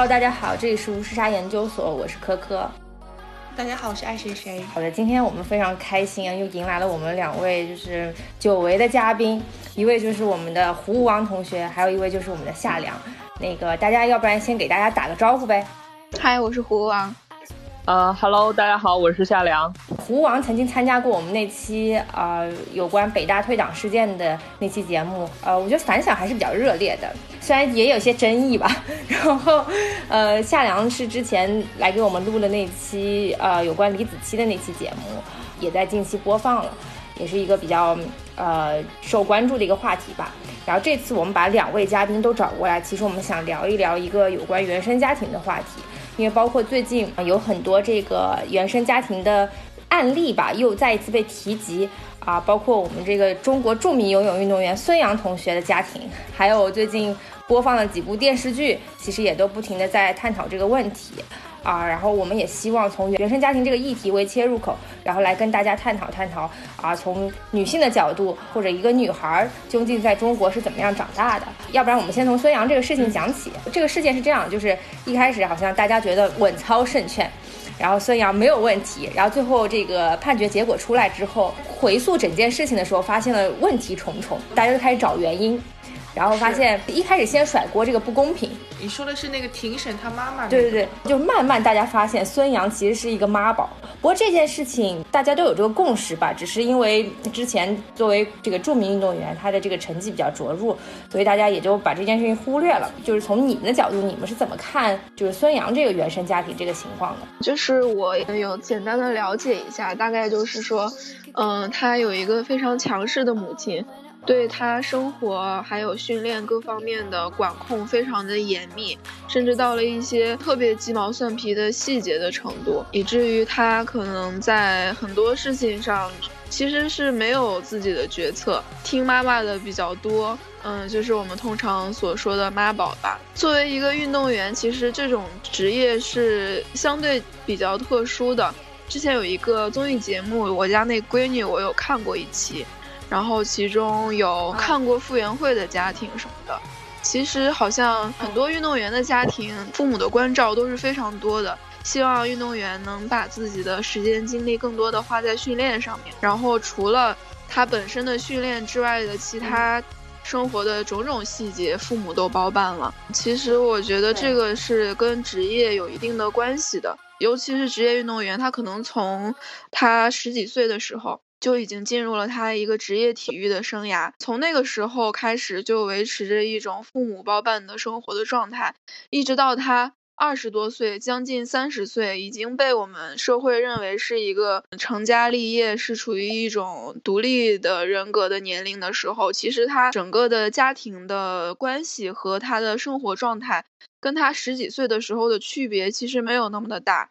Hello，大家好，这里是无事杀研究所，我是科科。大家好，我是爱谁谁。好的，今天我们非常开心啊，又迎来了我们两位就是久违的嘉宾，一位就是我们的胡王同学，还有一位就是我们的夏良。那个大家要不然先给大家打个招呼呗。嗨，我是胡王。呃，Hello，大家好，我是夏良。胡王曾经参加过我们那期啊有关北大退党事件的那期节目，呃，我觉得反响还是比较热烈的，虽然也有些争议吧。然后，呃，夏良是之前来给我们录的那期呃有关李子柒的那期节目，也在近期播放了，也是一个比较呃受关注的一个话题吧。然后这次我们把两位嘉宾都找过来，其实我们想聊一聊一个有关原生家庭的话题。因为包括最近有很多这个原生家庭的案例吧，又再一次被提及啊，包括我们这个中国著名游泳运动员孙杨同学的家庭，还有最近播放了几部电视剧，其实也都不停的在探讨这个问题。啊，然后我们也希望从原生家庭这个议题为切入口，然后来跟大家探讨探讨啊，从女性的角度或者一个女孩究竟在中国是怎么样长大的。要不然我们先从孙杨这个事情讲起。这个事件是这样，就是一开始好像大家觉得稳操胜券，然后孙杨没有问题，然后最后这个判决结果出来之后，回溯整件事情的时候，发现了问题重重，大家就开始找原因。然后发现一开始先甩锅这个不公平，你说的是那个庭审他妈妈？对对对，就慢慢大家发现孙杨其实是一个妈宝。不过这件事情大家都有这个共识吧，只是因为之前作为这个著名运动员，他的这个成绩比较卓入，所以大家也就把这件事情忽略了。就是从你们的角度，你们是怎么看就是孙杨这个原生家庭这个情况的？就是我有简单的了解一下，大概就是说，嗯，他有一个非常强势的母亲。对他生活还有训练各方面的管控非常的严密，甚至到了一些特别鸡毛蒜皮的细节的程度，以至于他可能在很多事情上其实是没有自己的决策，听妈妈的比较多。嗯，就是我们通常所说的妈宝吧。作为一个运动员，其实这种职业是相对比较特殊的。之前有一个综艺节目《我家那闺女》，我有看过一期。然后其中有看过傅园慧的家庭什么的，其实好像很多运动员的家庭，父母的关照都是非常多的，希望运动员能把自己的时间精力更多的花在训练上面。然后除了他本身的训练之外的其他生活的种种细节，父母都包办了。其实我觉得这个是跟职业有一定的关系的，尤其是职业运动员，他可能从他十几岁的时候。就已经进入了他一个职业体育的生涯，从那个时候开始就维持着一种父母包办的生活的状态，一直到他二十多岁，将近三十岁，已经被我们社会认为是一个成家立业，是处于一种独立的人格的年龄的时候，其实他整个的家庭的关系和他的生活状态，跟他十几岁的时候的区别其实没有那么的大。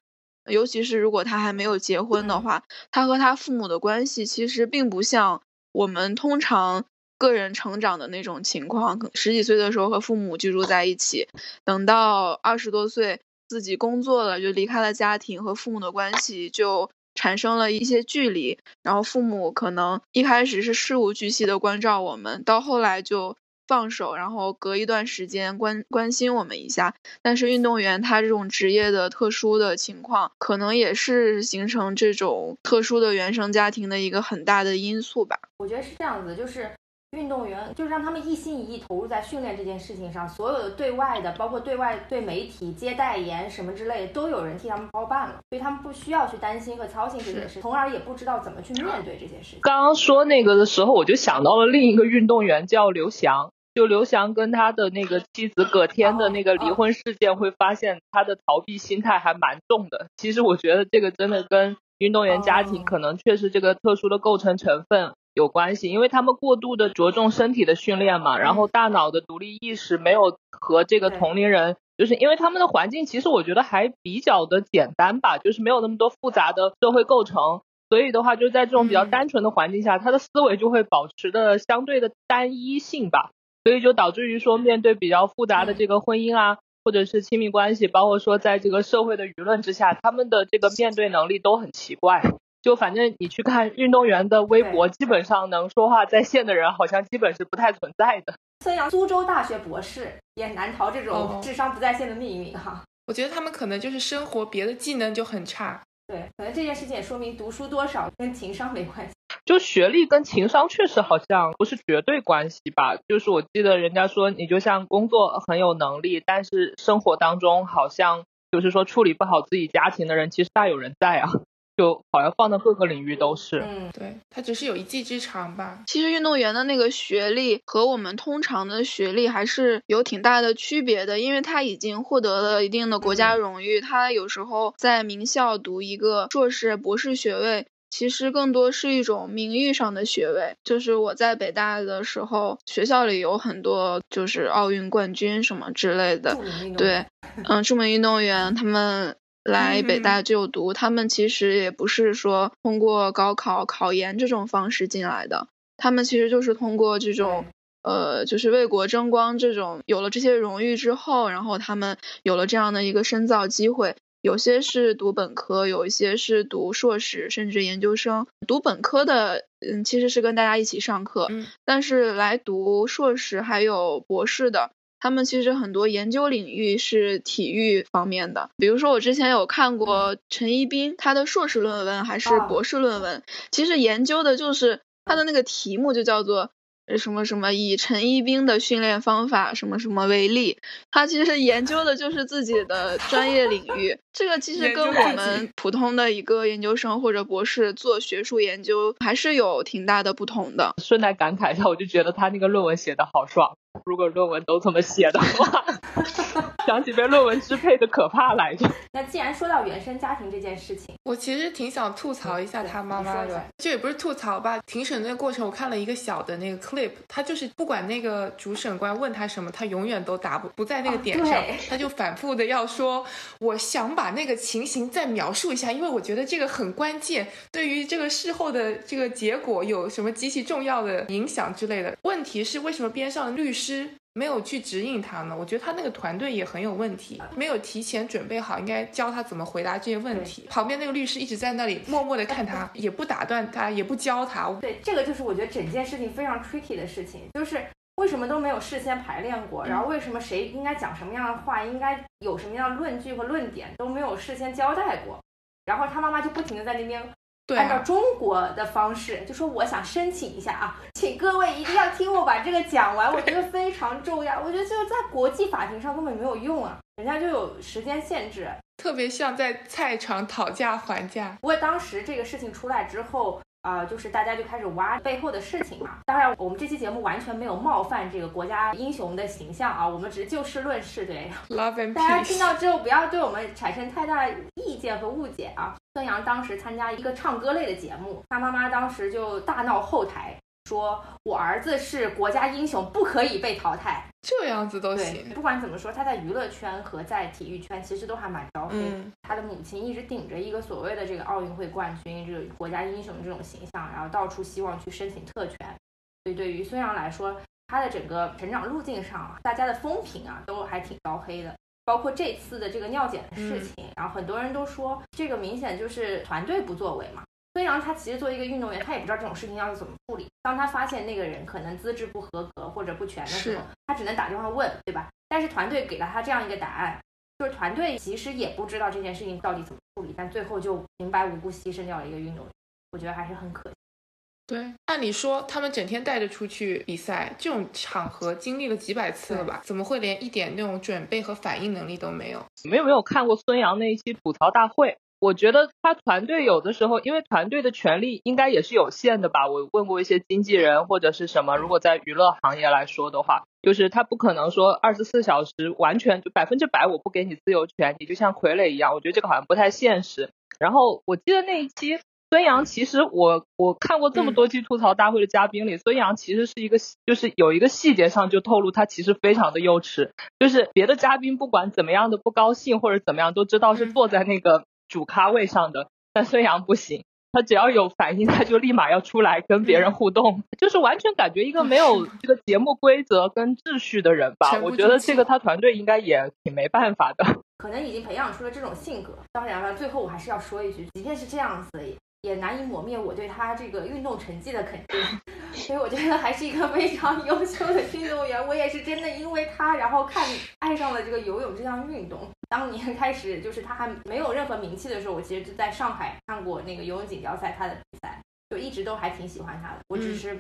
尤其是如果他还没有结婚的话，他和他父母的关系其实并不像我们通常个人成长的那种情况。十几岁的时候和父母居住在一起，等到二十多岁自己工作了，就离开了家庭，和父母的关系就产生了一些距离。然后父母可能一开始是事无巨细的关照我们，到后来就。放手，然后隔一段时间关关心我们一下。但是运动员他这种职业的特殊的情况，可能也是形成这种特殊的原生家庭的一个很大的因素吧。我觉得是这样子，就是运动员就是让他们一心一意投入在训练这件事情上，所有的对外的，包括对外对媒体接代言什么之类，都有人替他们包办了，所以他们不需要去担心和操心这件事，从而也不知道怎么去面对这件事情。刚刚说那个的时候，我就想到了另一个运动员叫刘翔。就刘翔跟他的那个妻子葛天的那个离婚事件，会发现他的逃避心态还蛮重的。其实我觉得这个真的跟运动员家庭可能确实这个特殊的构成成分有关系，因为他们过度的着重身体的训练嘛，然后大脑的独立意识没有和这个同龄人，就是因为他们的环境其实我觉得还比较的简单吧，就是没有那么多复杂的社会构成，所以的话就在这种比较单纯的环境下，他的思维就会保持的相对的单一性吧。所以就导致于说，面对比较复杂的这个婚姻啊，或者是亲密关系，包括说在这个社会的舆论之下，他们的这个面对能力都很奇怪。就反正你去看运动员的微博，基本上能说话在线的人好像基本是不太存在的。孙杨苏州大学博士也难逃这种智商不在线的命运哈。我觉得他们可能就是生活别的技能就很差。对，可能这件事情也说明读书多少跟情商没关系。就学历跟情商确实好像不是绝对关系吧？就是我记得人家说，你就像工作很有能力，但是生活当中好像就是说处理不好自己家庭的人，其实大有人在啊。就好像放到各个领域都是，嗯，对他只是有一技之长吧。其实运动员的那个学历和我们通常的学历还是有挺大的区别的，因为他已经获得了一定的国家荣誉。他有时候在名校读一个硕士、博士学位，其实更多是一种名誉上的学位。就是我在北大的时候，学校里有很多就是奥运冠军什么之类的，对，嗯，著名运动员他们。来北大就读，他们其实也不是说通过高考、考研这种方式进来的，他们其实就是通过这种，呃，就是为国争光这种，有了这些荣誉之后，然后他们有了这样的一个深造机会。有些是读本科，有一些是读硕士，甚至研究生。读本科的，嗯，其实是跟大家一起上课，但是来读硕士还有博士的。他们其实很多研究领域是体育方面的，比如说我之前有看过陈一冰他的硕士论文还是博士论文，其实研究的就是他的那个题目就叫做。什么什么以陈一冰的训练方法什么什么为例，他其实研究的就是自己的专业领域。这个其实跟我们普通的一个研究生或者博士做学术研究还是有挺大的不同的。顺带感慨一下，我就觉得他那个论文写的好爽。如果论文都这么写的话，想起被论文支配的可怕来着。那既然说到原生家庭这件事情，我其实挺想吐槽一下他妈妈的，这也不是吐槽吧。庭审那个过程，我看了一个小的那个 clip，他就是不管那个主审官问他什么，他永远都答不不在那个点上，他就反复的要说，我想把那个情形再描述一下，因为我觉得这个很关键，对于这个事后的这个结果有什么极其重要的影响之类的。问题是为什么边上的律师？师没有去指引他呢，我觉得他那个团队也很有问题，没有提前准备好，应该教他怎么回答这些问题。旁边那个律师一直在那里默默的看他，也不打断他，也不教他。对，这个就是我觉得整件事情非常 tricky 的事情，就是为什么都没有事先排练过，然后为什么谁应该讲什么样的话，应该有什么样的论据和论点都没有事先交代过，然后他妈妈就不停的在那边。按照中国的方式，就说我想申请一下啊，请各位一定要听我把这个讲完，我觉得非常重要。我觉得就是在国际法庭上根本没有用啊，人家就有时间限制，特别像在菜场讨价还价。不过当时这个事情出来之后。啊，就是大家就开始挖背后的事情嘛。当然，我们这期节目完全没有冒犯这个国家英雄的形象啊，我们只是就事论事，对 love him。大家听到之后不要对我们产生太大意见和误解啊。孙杨当时参加一个唱歌类的节目，他妈妈当时就大闹后台。说我儿子是国家英雄，不可以被淘汰。这样子都行。不管怎么说，他在娱乐圈和在体育圈其实都还蛮招黑。他的母亲一直顶着一个所谓的这个奥运会冠军、这个国家英雄这种形象，然后到处希望去申请特权。所以对于孙杨来说，他的整个成长路径上，大家的风评啊都还挺招黑的。包括这次的这个尿检的事情，然后很多人都说这个明显就是团队不作为嘛。孙杨他其实作为一个运动员，他也不知道这种事情要怎么处理。当他发现那个人可能资质不合格或者不全的时候，他只能打电话问，对吧？但是团队给了他这样一个答案，就是团队其实也不知道这件事情到底怎么处理，但最后就平白无故牺牲掉了一个运动员，我觉得还是很可惜。对，按理说他们整天带着出去比赛，这种场合经历了几百次了吧？怎么会连一点那种准备和反应能力都没有？你们有没有看过孙杨那一期吐槽大会。我觉得他团队有的时候，因为团队的权力应该也是有限的吧。我问过一些经纪人或者是什么，如果在娱乐行业来说的话，就是他不可能说二十四小时完全就百分之百我不给你自由权，你就像傀儡一样。我觉得这个好像不太现实。然后我记得那一期孙杨，其实我我看过这么多期吐槽大会的嘉宾里，孙杨其实是一个就是有一个细节上就透露他其实非常的幼稚，就是别的嘉宾不管怎么样的不高兴或者怎么样，都知道是坐在那个。主咖位上的，但孙杨不行，他只要有反应，他就立马要出来跟别人互动，就是完全感觉一个没有 这个节目规则跟秩序的人吧。我觉得这个他团队应该也挺没办法的，可能已经培养出了这种性格。当然了，最后我还是要说一句，即便是这样子，也难以抹灭我对他这个运动成绩的肯定。所以我觉得还是一个非常优秀的运动员。我也是真的因为他，然后看爱上了这个游泳这项运动。当年 开始就是他还没有任何名气的时候，我其实就在上海看过那个游泳锦标赛他的比赛，就一直都还挺喜欢他的。我只是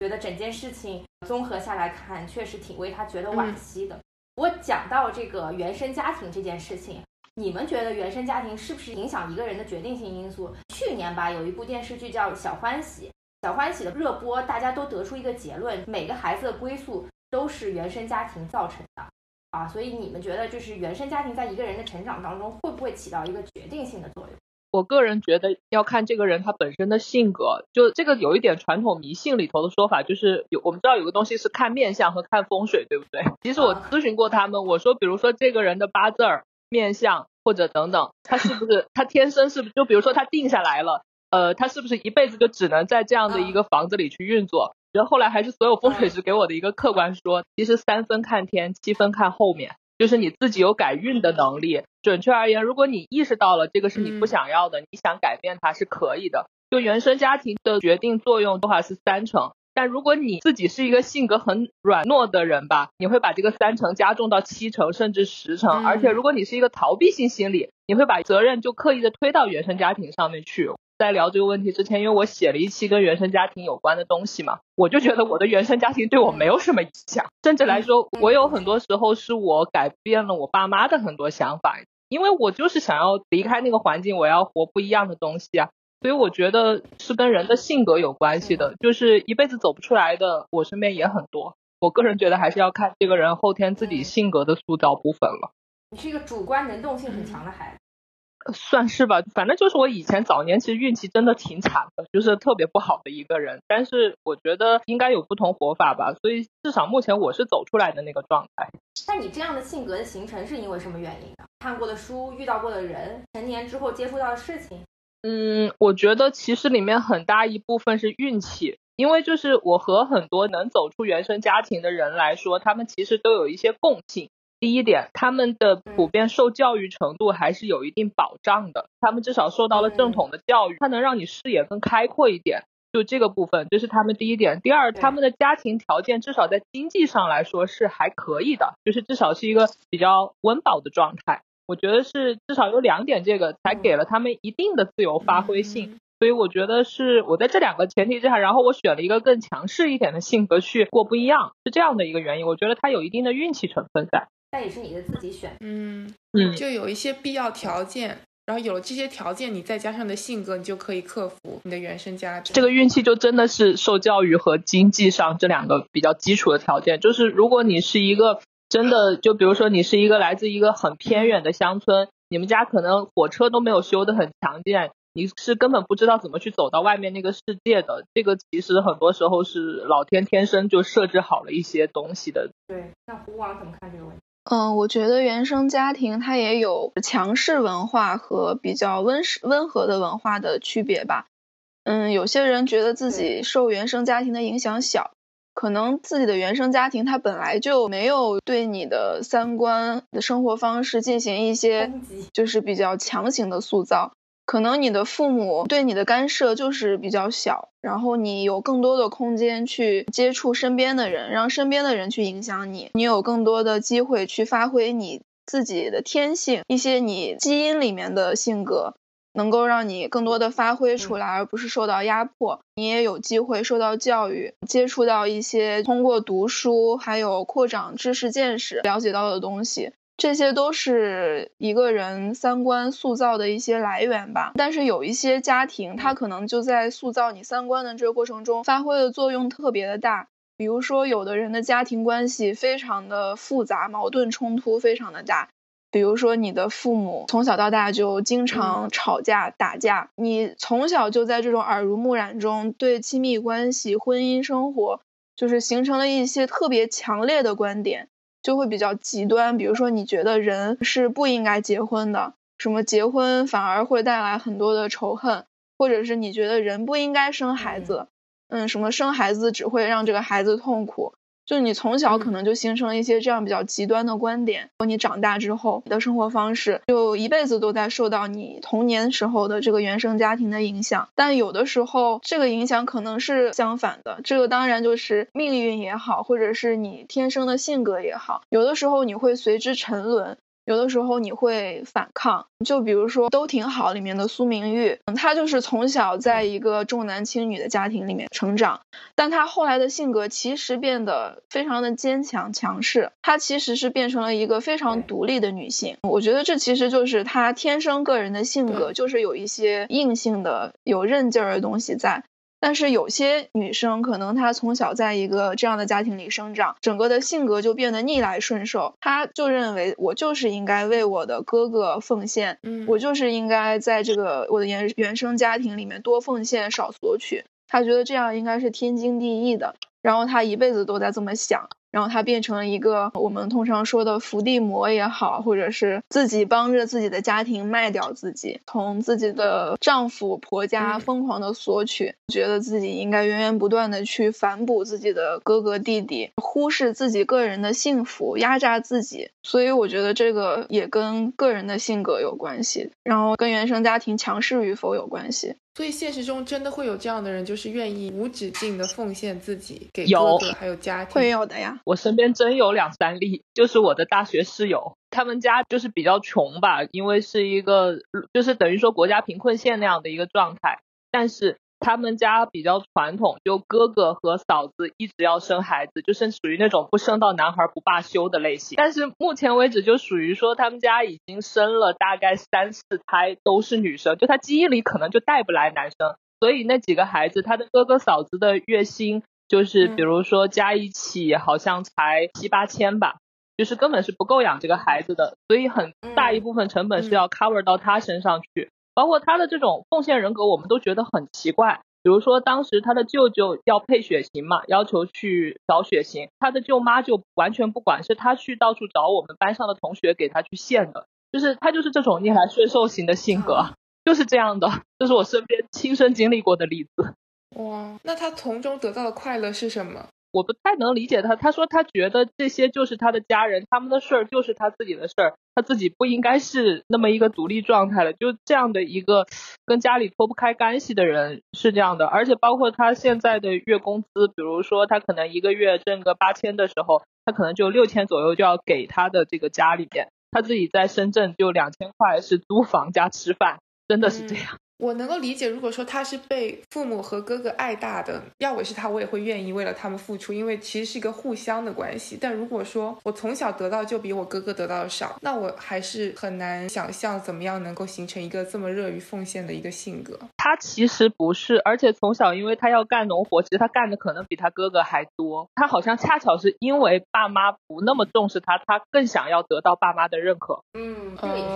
觉得整件事情综合下来看，确实挺为他觉得惋惜的。我讲到这个原生家庭这件事情，你们觉得原生家庭是不是影响一个人的决定性因素？去年吧，有一部电视剧叫《小欢喜》。小欢喜的热播，大家都得出一个结论：每个孩子的归宿都是原生家庭造成的啊。所以你们觉得，就是原生家庭在一个人的成长当中，会不会起到一个决定性的作用？我个人觉得要看这个人他本身的性格。就这个有一点传统迷信里头的说法，就是有我们知道有个东西是看面相和看风水，对不对？其实我咨询过他们，我说，比如说这个人的八字儿、面相或者等等，他是不是他天生是不是？就比如说他定下来了。呃，他是不是一辈子就只能在这样的一个房子里去运作？然后后来还是所有风水师给我的一个客观说，其实三分看天，七分看后面，就是你自己有改运的能力。准确而言，如果你意识到了这个是你不想要的，你想改变它是可以的。就原生家庭的决定作用的话是三成，但如果你自己是一个性格很软糯的人吧，你会把这个三成加重到七成甚至十成。而且如果你是一个逃避性心理，你会把责任就刻意的推到原生家庭上面去。在聊这个问题之前，因为我写了一期跟原生家庭有关的东西嘛，我就觉得我的原生家庭对我没有什么影响，甚至来说，我有很多时候是我改变了我爸妈的很多想法，因为我就是想要离开那个环境，我要活不一样的东西啊，所以我觉得是跟人的性格有关系的，就是一辈子走不出来的，我身边也很多。我个人觉得还是要看这个人后天自己性格的塑造部分了。你是一个主观能动性很强的孩子。算是吧，反正就是我以前早年其实运气真的挺惨的，就是特别不好的一个人。但是我觉得应该有不同活法吧，所以至少目前我是走出来的那个状态。那你这样的性格的形成是因为什么原因呢？看过的书、遇到过的人、成年之后接触到的事情？嗯，我觉得其实里面很大一部分是运气，因为就是我和很多能走出原生家庭的人来说，他们其实都有一些共性。第一点，他们的普遍受教育程度还是有一定保障的，他们至少受到了正统的教育，它能让你视野更开阔一点。就这个部分，这是他们第一点。第二，他们的家庭条件至少在经济上来说是还可以的，就是至少是一个比较温饱的状态。我觉得是至少有两点，这个才给了他们一定的自由发挥性。所以我觉得是我在这两个前提之下，然后我选了一个更强势一点的性格去过不一样，是这样的一个原因。我觉得它有一定的运气成分在。但也是你的自己选，嗯嗯，就有一些必要条件，然后有了这些条件，你再加上你的性格，你就可以克服你的原生家庭。这个运气就真的是受教育和经济上这两个比较基础的条件。就是如果你是一个真的，就比如说你是一个来自一个很偏远的乡村，你们家可能火车都没有修得很强健，你是根本不知道怎么去走到外面那个世界的。这个其实很多时候是老天天生就设置好了一些东西的。对，那胡娃怎么看这个问题？嗯，我觉得原生家庭它也有强势文化和比较温温和的文化的区别吧。嗯，有些人觉得自己受原生家庭的影响小，可能自己的原生家庭它本来就没有对你的三观的生活方式进行一些就是比较强行的塑造。可能你的父母对你的干涉就是比较小，然后你有更多的空间去接触身边的人，让身边的人去影响你，你有更多的机会去发挥你自己的天性，一些你基因里面的性格，能够让你更多的发挥出来，而不是受到压迫。你也有机会受到教育，接触到一些通过读书还有扩展知识见识了解到的东西。这些都是一个人三观塑造的一些来源吧，但是有一些家庭，他可能就在塑造你三观的这个过程中发挥的作用特别的大。比如说，有的人的家庭关系非常的复杂，矛盾冲突非常的大。比如说，你的父母从小到大就经常吵架打架，你从小就在这种耳濡目染中，对亲密关系、婚姻生活就是形成了一些特别强烈的观点。就会比较极端，比如说你觉得人是不应该结婚的，什么结婚反而会带来很多的仇恨，或者是你觉得人不应该生孩子，嗯，什么生孩子只会让这个孩子痛苦，就你从小可能就形成了一些这样比较极端的观点，你长大之后，你的生活方式就一辈子都在受到你童年时候的这个原生家庭的影响。但有的时候，这个影响可能是相反的，这个当然就是命运也好，或者是你天生的性格也好，有的时候你会随之沉沦。有的时候你会反抗，就比如说《都挺好》里面的苏明玉，她就是从小在一个重男轻女的家庭里面成长，但她后来的性格其实变得非常的坚强强势，她其实是变成了一个非常独立的女性。我觉得这其实就是她天生个人的性格，就是有一些硬性的、有韧劲儿的东西在。但是有些女生可能她从小在一个这样的家庭里生长，整个的性格就变得逆来顺受。她就认为我就是应该为我的哥哥奉献，嗯，我就是应该在这个我的原原生家庭里面多奉献少索取。她觉得这样应该是天经地义的，然后她一辈子都在这么想。然后她变成了一个我们通常说的伏地魔也好，或者是自己帮着自己的家庭卖掉自己，从自己的丈夫婆家疯狂的索取，觉得自己应该源源不断的去反哺自己的哥哥弟弟，忽视自己个人的幸福，压榨自己。所以我觉得这个也跟个人的性格有关系，然后跟原生家庭强势与否有关系。所以现实中真的会有这样的人，就是愿意无止境的奉献自己给哥哥还有家庭，会有的呀。我身边真有两三例，就是我的大学室友，他们家就是比较穷吧，因为是一个就是等于说国家贫困县那样的一个状态，但是。他们家比较传统，就哥哥和嫂子一直要生孩子，就是属于那种不生到男孩不罢休的类型。但是目前为止，就属于说他们家已经生了大概三四胎都是女生，就他基因里可能就带不来男生，所以那几个孩子，他的哥哥嫂子的月薪就是比如说加一起好像才七八千吧，就是根本是不够养这个孩子的，所以很大一部分成本是要 cover 到他身上去。包括他的这种奉献人格，我们都觉得很奇怪。比如说，当时他的舅舅要配血型嘛，要求去找血型，他的舅妈就完全不管，是他去到处找我们班上的同学给他去献的。就是他就是这种逆来顺受型的性格，就是这样的。这是我身边亲身经历过的例子。哇，那他从中得到的快乐是什么？我不太能理解他。他说他觉得这些就是他的家人，他们的事儿就是他自己的事儿，他自己不应该是那么一个独立状态了。就这样的一个跟家里脱不开干系的人是这样的。而且包括他现在的月工资，比如说他可能一个月挣个八千的时候，他可能就六千左右就要给他的这个家里面，他自己在深圳就两千块是租房加吃饭，真的是这样。我能够理解，如果说他是被父母和哥哥爱大的，要我是他，我也会愿意为了他们付出，因为其实是一个互相的关系。但如果说我从小得到就比我哥哥得到的少，那我还是很难想象怎么样能够形成一个这么热于奉献的一个性格。他其实不是，而且从小因为他要干农活，其实他干的可能比他哥哥还多。他好像恰巧是因为爸妈不那么重视他，他更想要得到爸妈的认可。嗯，这个也是。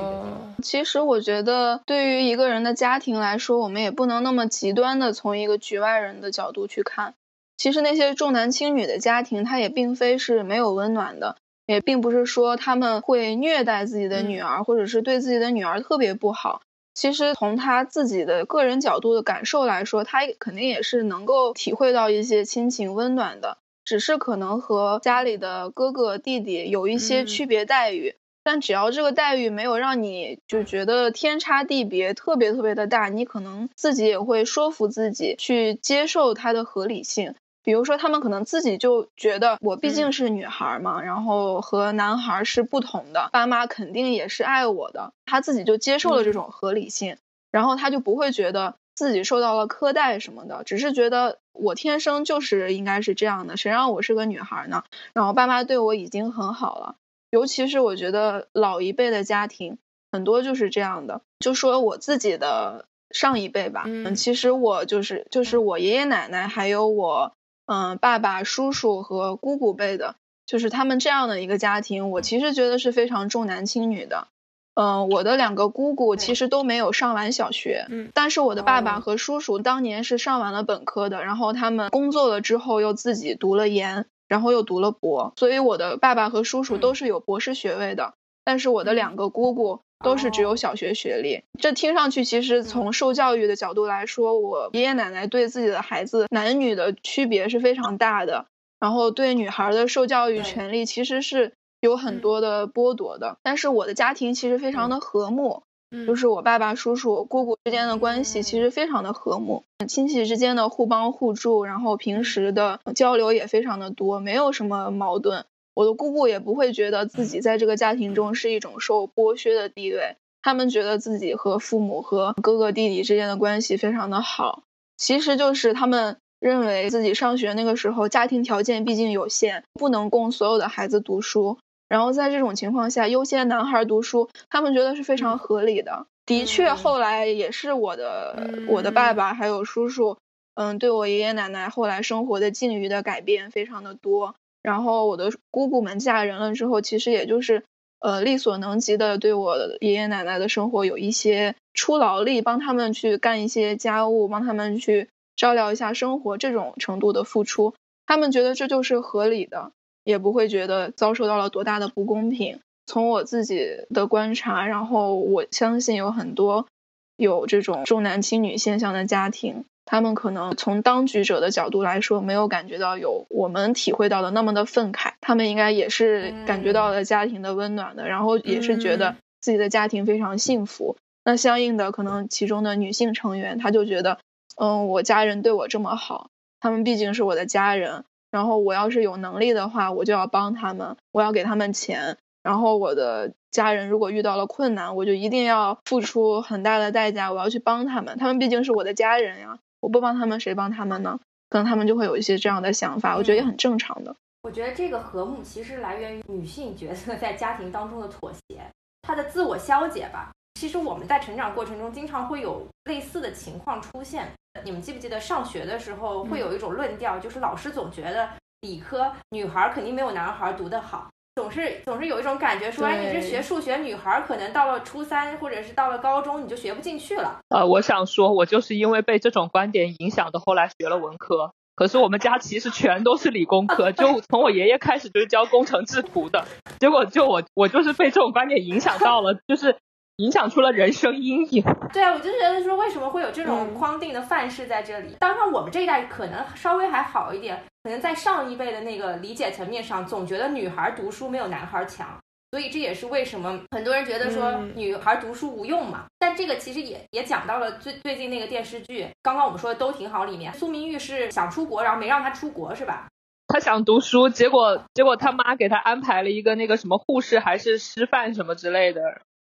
其实我觉得，对于一个人的家庭来说，我们也不能那么极端的从一个局外人的角度去看。其实那些重男轻女的家庭，他也并非是没有温暖的，也并不是说他们会虐待自己的女儿，或者是对自己的女儿特别不好。其实从他自己的个人角度的感受来说，他肯定也是能够体会到一些亲情温暖的，只是可能和家里的哥哥弟弟有一些区别待遇。但只要这个待遇没有让你就觉得天差地别特别特别的大，你可能自己也会说服自己去接受它的合理性。比如说，他们可能自己就觉得我毕竟是女孩嘛，然后和男孩是不同的，爸妈肯定也是爱我的，他自己就接受了这种合理性，然后他就不会觉得自己受到了苛待什么的，只是觉得我天生就是应该是这样的，谁让我是个女孩呢？然后爸妈对我已经很好了。尤其是我觉得老一辈的家庭很多就是这样的，就说我自己的上一辈吧，嗯，其实我就是就是我爷爷奶奶还有我嗯爸爸叔叔和姑姑辈的，就是他们这样的一个家庭，我其实觉得是非常重男轻女的，嗯，我的两个姑姑其实都没有上完小学，嗯，但是我的爸爸和叔叔当年是上完了本科的，然后他们工作了之后又自己读了研。然后又读了博，所以我的爸爸和叔叔都是有博士学位的，但是我的两个姑姑都是只有小学学历。这听上去其实从受教育的角度来说，我爷爷奶奶对自己的孩子男女的区别是非常大的。然后对女孩的受教育权利其实是有很多的剥夺的。但是我的家庭其实非常的和睦，就是我爸爸、叔叔、姑姑之间的关系其实非常的和睦，亲戚之间的互帮互助，然后平时的交流也非常的多，没有什么矛盾。我的姑姑也不会觉得自己在这个家庭中是一种受剥削的地位，他们觉得自己和父母和哥哥弟弟之间的关系非常的好，其实就是他们认为自己上学那个时候家庭条件毕竟有限，不能供所有的孩子读书，然后在这种情况下优先男孩读书，他们觉得是非常合理的。的确，后来也是我的我的爸爸还有叔叔，嗯，对我爷爷奶奶后来生活的境遇的改变非常的多。然后我的姑姑们嫁人了之后，其实也就是，呃，力所能及的对我爷爷奶奶的生活有一些出劳力，帮他们去干一些家务，帮他们去照料一下生活，这种程度的付出，他们觉得这就是合理的，也不会觉得遭受到了多大的不公平。从我自己的观察，然后我相信有很多有这种重男轻女现象的家庭。他们可能从当局者的角度来说，没有感觉到有我们体会到的那么的愤慨。他们应该也是感觉到了家庭的温暖的，然后也是觉得自己的家庭非常幸福。那相应的，可能其中的女性成员，她就觉得，嗯，我家人对我这么好，他们毕竟是我的家人。然后我要是有能力的话，我就要帮他们，我要给他们钱。然后我的家人如果遇到了困难，我就一定要付出很大的代价，我要去帮他们。他们毕竟是我的家人呀。我不帮他们，谁帮他们呢？可能他们就会有一些这样的想法，我觉得也很正常的。我觉得这个和睦其实来源于女性角色在家庭当中的妥协，她的自我消解吧。其实我们在成长过程中经常会有类似的情况出现。你们记不记得上学的时候会有一种论调，就是老师总觉得理科女孩肯定没有男孩读得好。总是总是有一种感觉，说哎，你这学数学女孩，可能到了初三或者是到了高中，你就学不进去了。呃，我想说，我就是因为被这种观点影响的，后来学了文科。可是我们家其实全都是理工科，就从我爷爷开始就是教工程制图的，结果就我我就是被这种观点影响到了，就是影响出了人生阴影。对啊，我就觉得说，为什么会有这种框定的范式在这里？当然，我们这一代可能稍微还好一点。可能在上一辈的那个理解层面上，总觉得女孩读书没有男孩强，所以这也是为什么很多人觉得说女孩读书无用嘛。但这个其实也也讲到了最最近那个电视剧，刚刚我们说的都挺好里面，苏明玉是想出国，然后没让她出国是吧？她想读书，结果结果他妈给她安排了一个那个什么护士还是师范什么之类的，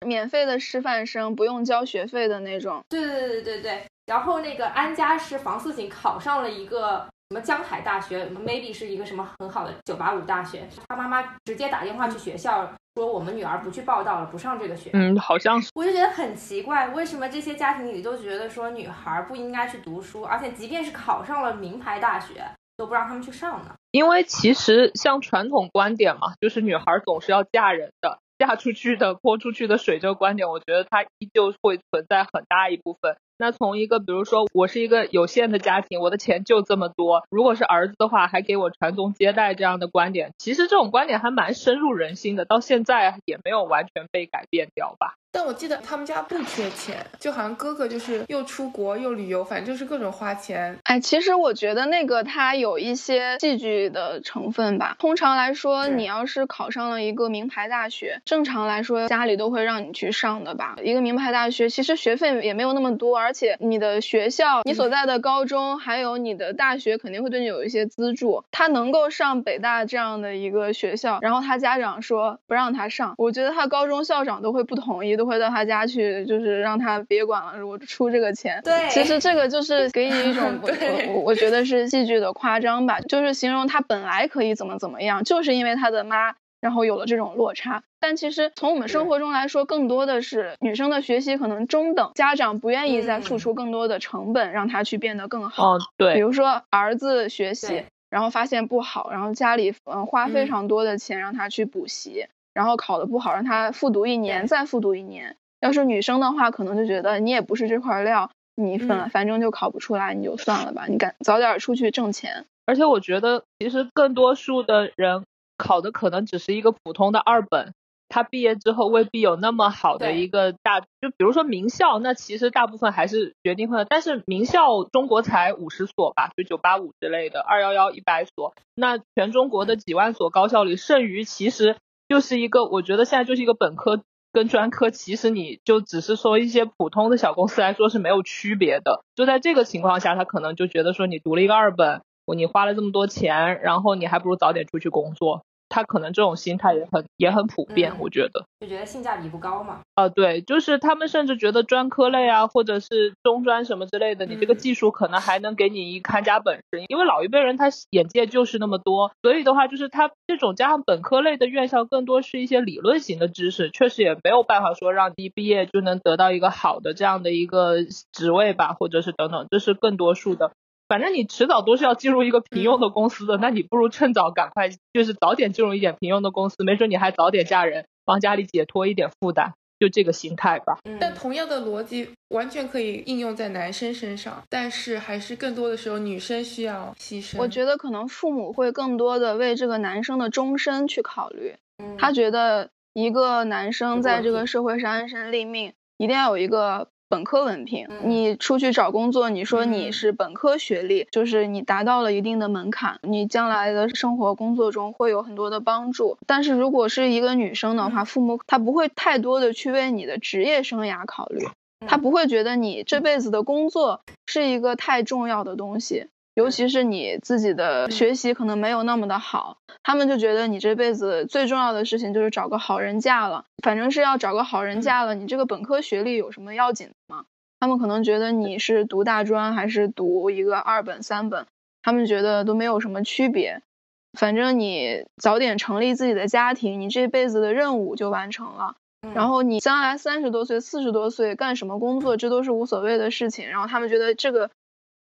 免费的师范生，不用交学费的那种。对对对对对对。然后那个安家是房思锦考上了一个。什么江海大学，maybe 是一个什么很好的九八五大学。他妈妈直接打电话去学校说，我们女儿不去报道了，不上这个学。嗯，好像是。我就觉得很奇怪，为什么这些家庭里都觉得说女孩不应该去读书，而且即便是考上了名牌大学，都不让他们去上呢？因为其实像传统观点嘛，就是女孩总是要嫁人的，嫁出去的泼出去的水这个观点，我觉得它依旧会存在很大一部分。那从一个，比如说我是一个有限的家庭，我的钱就这么多，如果是儿子的话，还给我传宗接代这样的观点，其实这种观点还蛮深入人心的，到现在也没有完全被改变掉吧。但我记得他们家不缺钱，就好像哥哥就是又出国又旅游，反正就是各种花钱。哎，其实我觉得那个他有一些戏剧的成分吧。通常来说，你要是考上了一个名牌大学，正常来说家里都会让你去上的吧。一个名牌大学其实学费也没有那么多，而且你的学校、你所在的高中还有你的大学肯定会对你有一些资助。他能够上北大这样的一个学校，然后他家长说不让他上，我觉得他高中校长都会不同意。都会到他家去，就是让他别管了，我出这个钱。对，其实这个就是给你一种，我我觉得是戏剧的夸张吧，就是形容他本来可以怎么怎么样，就是因为他的妈，然后有了这种落差。但其实从我们生活中来说，更多的是女生的学习可能中等，家长不愿意再付出更多的成本让他去变得更好。哦，对。比如说儿子学习，然后发现不好，然后家里嗯花非常多的钱让他去补习。然后考的不好，让他复读一年，再复读一年。要是女生的话，可能就觉得你也不是这块料，你反反正就考不出来，你就算了吧，你赶早点出去挣钱。而且我觉得，其实更多数的人考的可能只是一个普通的二本，他毕业之后未必有那么好的一个大，就比如说名校，那其实大部分还是决定会，但是名校中国才五十所吧，就九八五之类的，二幺幺一百所，那全中国的几万所高校里，剩余其实就是一个，我觉得现在就是一个本科跟专科，其实你就只是说一些普通的小公司来说是没有区别的，就在这个情况下，他可能就觉得说你读了一个二本，你花了这么多钱，然后你还不如早点出去工作。他可能这种心态也很也很普遍，我觉得就觉得性价比不高嘛。啊，对，就是他们甚至觉得专科类啊，或者是中专什么之类的，你这个技术可能还能给你一看家本事，因为老一辈人他眼界就是那么多，所以的话就是他这种加上本科类的院校更多是一些理论型的知识，确实也没有办法说让你毕业就能得到一个好的这样的一个职位吧，或者是等等，这是更多数的。反正你迟早都是要进入一个平庸的公司的，那你不如趁早赶快，就是早点进入一点平庸的公司，没准你还早点嫁人，帮家里解脱一点负担，就这个心态吧。但同样的逻辑完全可以应用在男生身上，但是还是更多的时候女生需要牺牲。我觉得可能父母会更多的为这个男生的终身去考虑，他觉得一个男生在这个社会上安身立命，一定要有一个。本科文凭，你出去找工作，你说你是本科学历，就是你达到了一定的门槛，你将来的生活工作中会有很多的帮助。但是如果是一个女生的话，父母他不会太多的去为你的职业生涯考虑，他不会觉得你这辈子的工作是一个太重要的东西。尤其是你自己的学习可能没有那么的好，他们就觉得你这辈子最重要的事情就是找个好人嫁了，反正是要找个好人嫁了。你这个本科学历有什么要紧的吗？他们可能觉得你是读大专还是读一个二本三本，他们觉得都没有什么区别。反正你早点成立自己的家庭，你这辈子的任务就完成了。然后你将来三十多岁、四十多岁干什么工作，这都是无所谓的事情。然后他们觉得这个。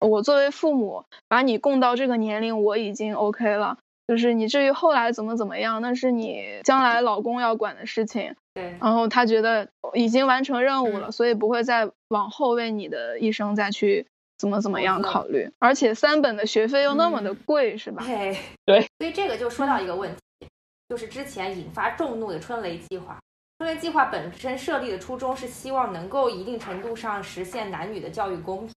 我作为父母，把你供到这个年龄，我已经 OK 了。就是你至于后来怎么怎么样，那是你将来老公要管的事情。对。然后他觉得已经完成任务了，所以不会再往后为你的一生再去怎么怎么样考虑。而且三本的学费又那么的贵，是吧？对。对。所以这个就说到一个问题，就是之前引发众怒的春雷计划。春雷计划本身设立的初衷是希望能够一定程度上实现男女的教育公平。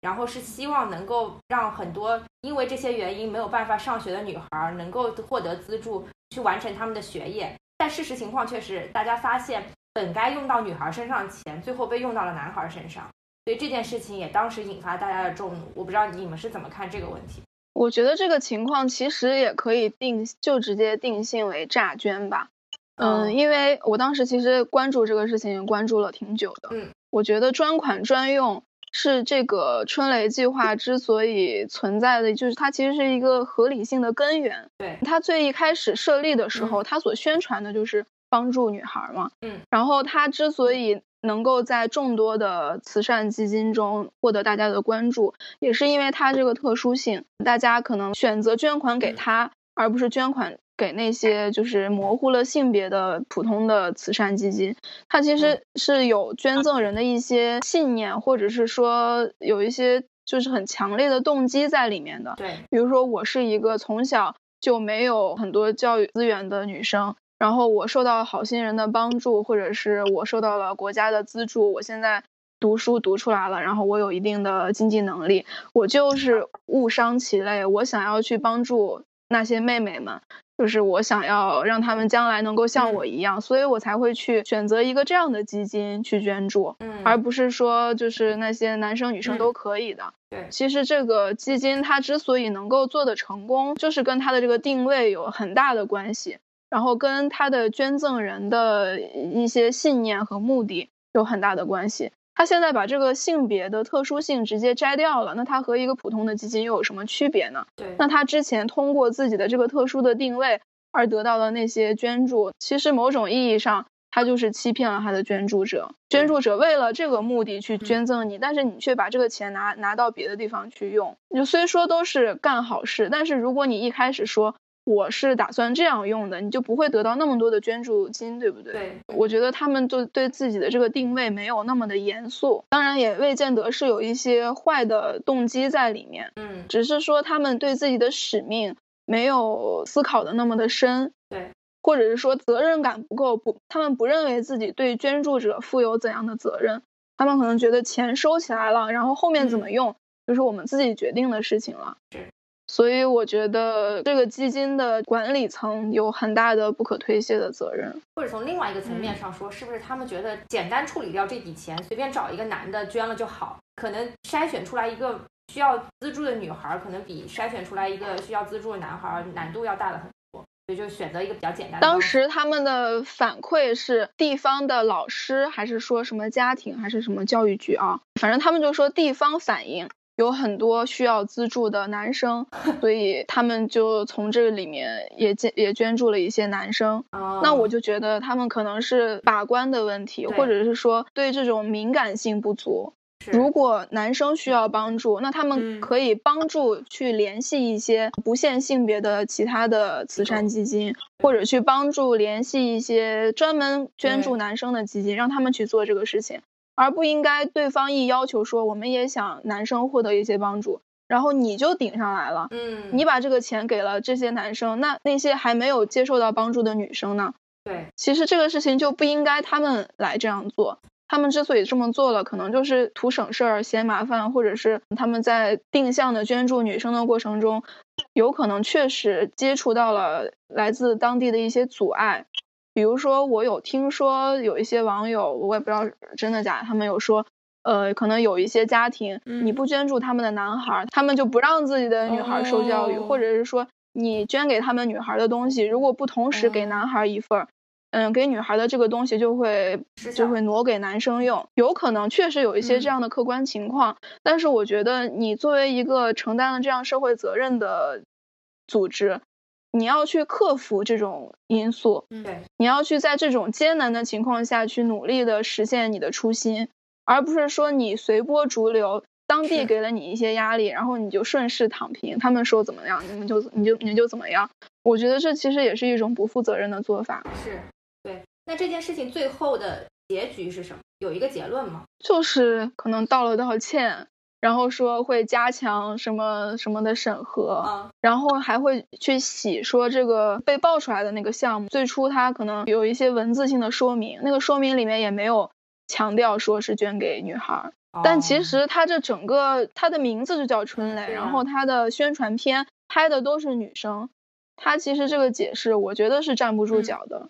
然后是希望能够让很多因为这些原因没有办法上学的女孩能够获得资助去完成他们的学业，但事实情况却是，大家发现本该用到女孩身上的钱，最后被用到了男孩身上，所以这件事情也当时引发大家的众怒。我不知道你们是怎么看这个问题？我觉得这个情况其实也可以定，就直接定性为诈捐吧。嗯，因为我当时其实关注这个事情关注了挺久的。嗯，我觉得专款专用。是这个春雷计划之所以存在的，就是它其实是一个合理性的根源。对，它最一开始设立的时候，它所宣传的就是帮助女孩嘛。嗯，然后它之所以能够在众多的慈善基金中获得大家的关注，也是因为它这个特殊性，大家可能选择捐款给他，而不是捐款。给那些就是模糊了性别的普通的慈善基金，它其实是有捐赠人的一些信念，或者是说有一些就是很强烈的动机在里面的。对，比如说我是一个从小就没有很多教育资源的女生，然后我受到好心人的帮助，或者是我受到了国家的资助，我现在读书读出来了，然后我有一定的经济能力，我就是误伤其类，我想要去帮助那些妹妹们。就是我想要让他们将来能够像我一样，所以我才会去选择一个这样的基金去捐助，嗯，而不是说就是那些男生女生都可以的。对，其实这个基金它之所以能够做的成功，就是跟它的这个定位有很大的关系，然后跟它的捐赠人的一些信念和目的有很大的关系。他现在把这个性别的特殊性直接摘掉了，那他和一个普通的基金又有什么区别呢？对，那他之前通过自己的这个特殊的定位而得到的那些捐助，其实某种意义上他就是欺骗了他的捐助者。捐助者为了这个目的去捐赠你，但是你却把这个钱拿拿到别的地方去用。就虽说都是干好事，但是如果你一开始说。我是打算这样用的，你就不会得到那么多的捐助金，对不对？对，我觉得他们就对自己的这个定位没有那么的严肃，当然也未见得是有一些坏的动机在里面，嗯，只是说他们对自己的使命没有思考的那么的深，对，或者是说责任感不够，不，他们不认为自己对捐助者负有怎样的责任，他们可能觉得钱收起来了，然后后面怎么用就是我们自己决定的事情了。所以我觉得这个基金的管理层有很大的不可推卸的责任。或者从另外一个层面上说，是不是他们觉得简单处理掉这笔钱，随便找一个男的捐了就好？可能筛选出来一个需要资助的女孩，可能比筛选出来一个需要资助的男孩难度要大了很多。所以就选择一个比较简单的。当时他们的反馈是地方的老师，还是说什么家庭，还是什么教育局啊？反正他们就说地方反映。有很多需要资助的男生，所以他们就从这个里面也捐也捐助了一些男生。那我就觉得他们可能是把关的问题，或者是说对这种敏感性不足。如果男生需要帮助，那他们可以帮助去联系一些不限性别的其他的慈善基金，或者去帮助联系一些专门捐助男生的基金，让他们去做这个事情。而不应该对方一要求说我们也想男生获得一些帮助，然后你就顶上来了。嗯，你把这个钱给了这些男生，那那些还没有接受到帮助的女生呢？对，其实这个事情就不应该他们来这样做。他们之所以这么做了，可能就是图省事儿、嫌麻烦，或者是他们在定向的捐助女生的过程中，有可能确实接触到了来自当地的一些阻碍。比如说，我有听说有一些网友，我也不知道真的假的，他们有说，呃，可能有一些家庭，你不捐助他们的男孩，他们就不让自己的女孩受教育，或者是说，你捐给他们女孩的东西，如果不同时给男孩一份儿，嗯，给女孩的这个东西就会就会挪给男生用，有可能确实有一些这样的客观情况，但是我觉得你作为一个承担了这样社会责任的组织。你要去克服这种因素，对，你要去在这种艰难的情况下去努力的实现你的初心，而不是说你随波逐流，当地给了你一些压力，然后你就顺势躺平，他们说怎么样，你们就你就你就怎么样。我觉得这其实也是一种不负责任的做法。是，对。那这件事情最后的结局是什么？有一个结论吗？就是可能道了道歉。然后说会加强什么什么的审核，然后还会去洗说这个被爆出来的那个项目，最初它可能有一些文字性的说明，那个说明里面也没有强调说是捐给女孩，但其实它这整个它的名字就叫春蕾，然后它的宣传片拍的都是女生，它其实这个解释我觉得是站不住脚的。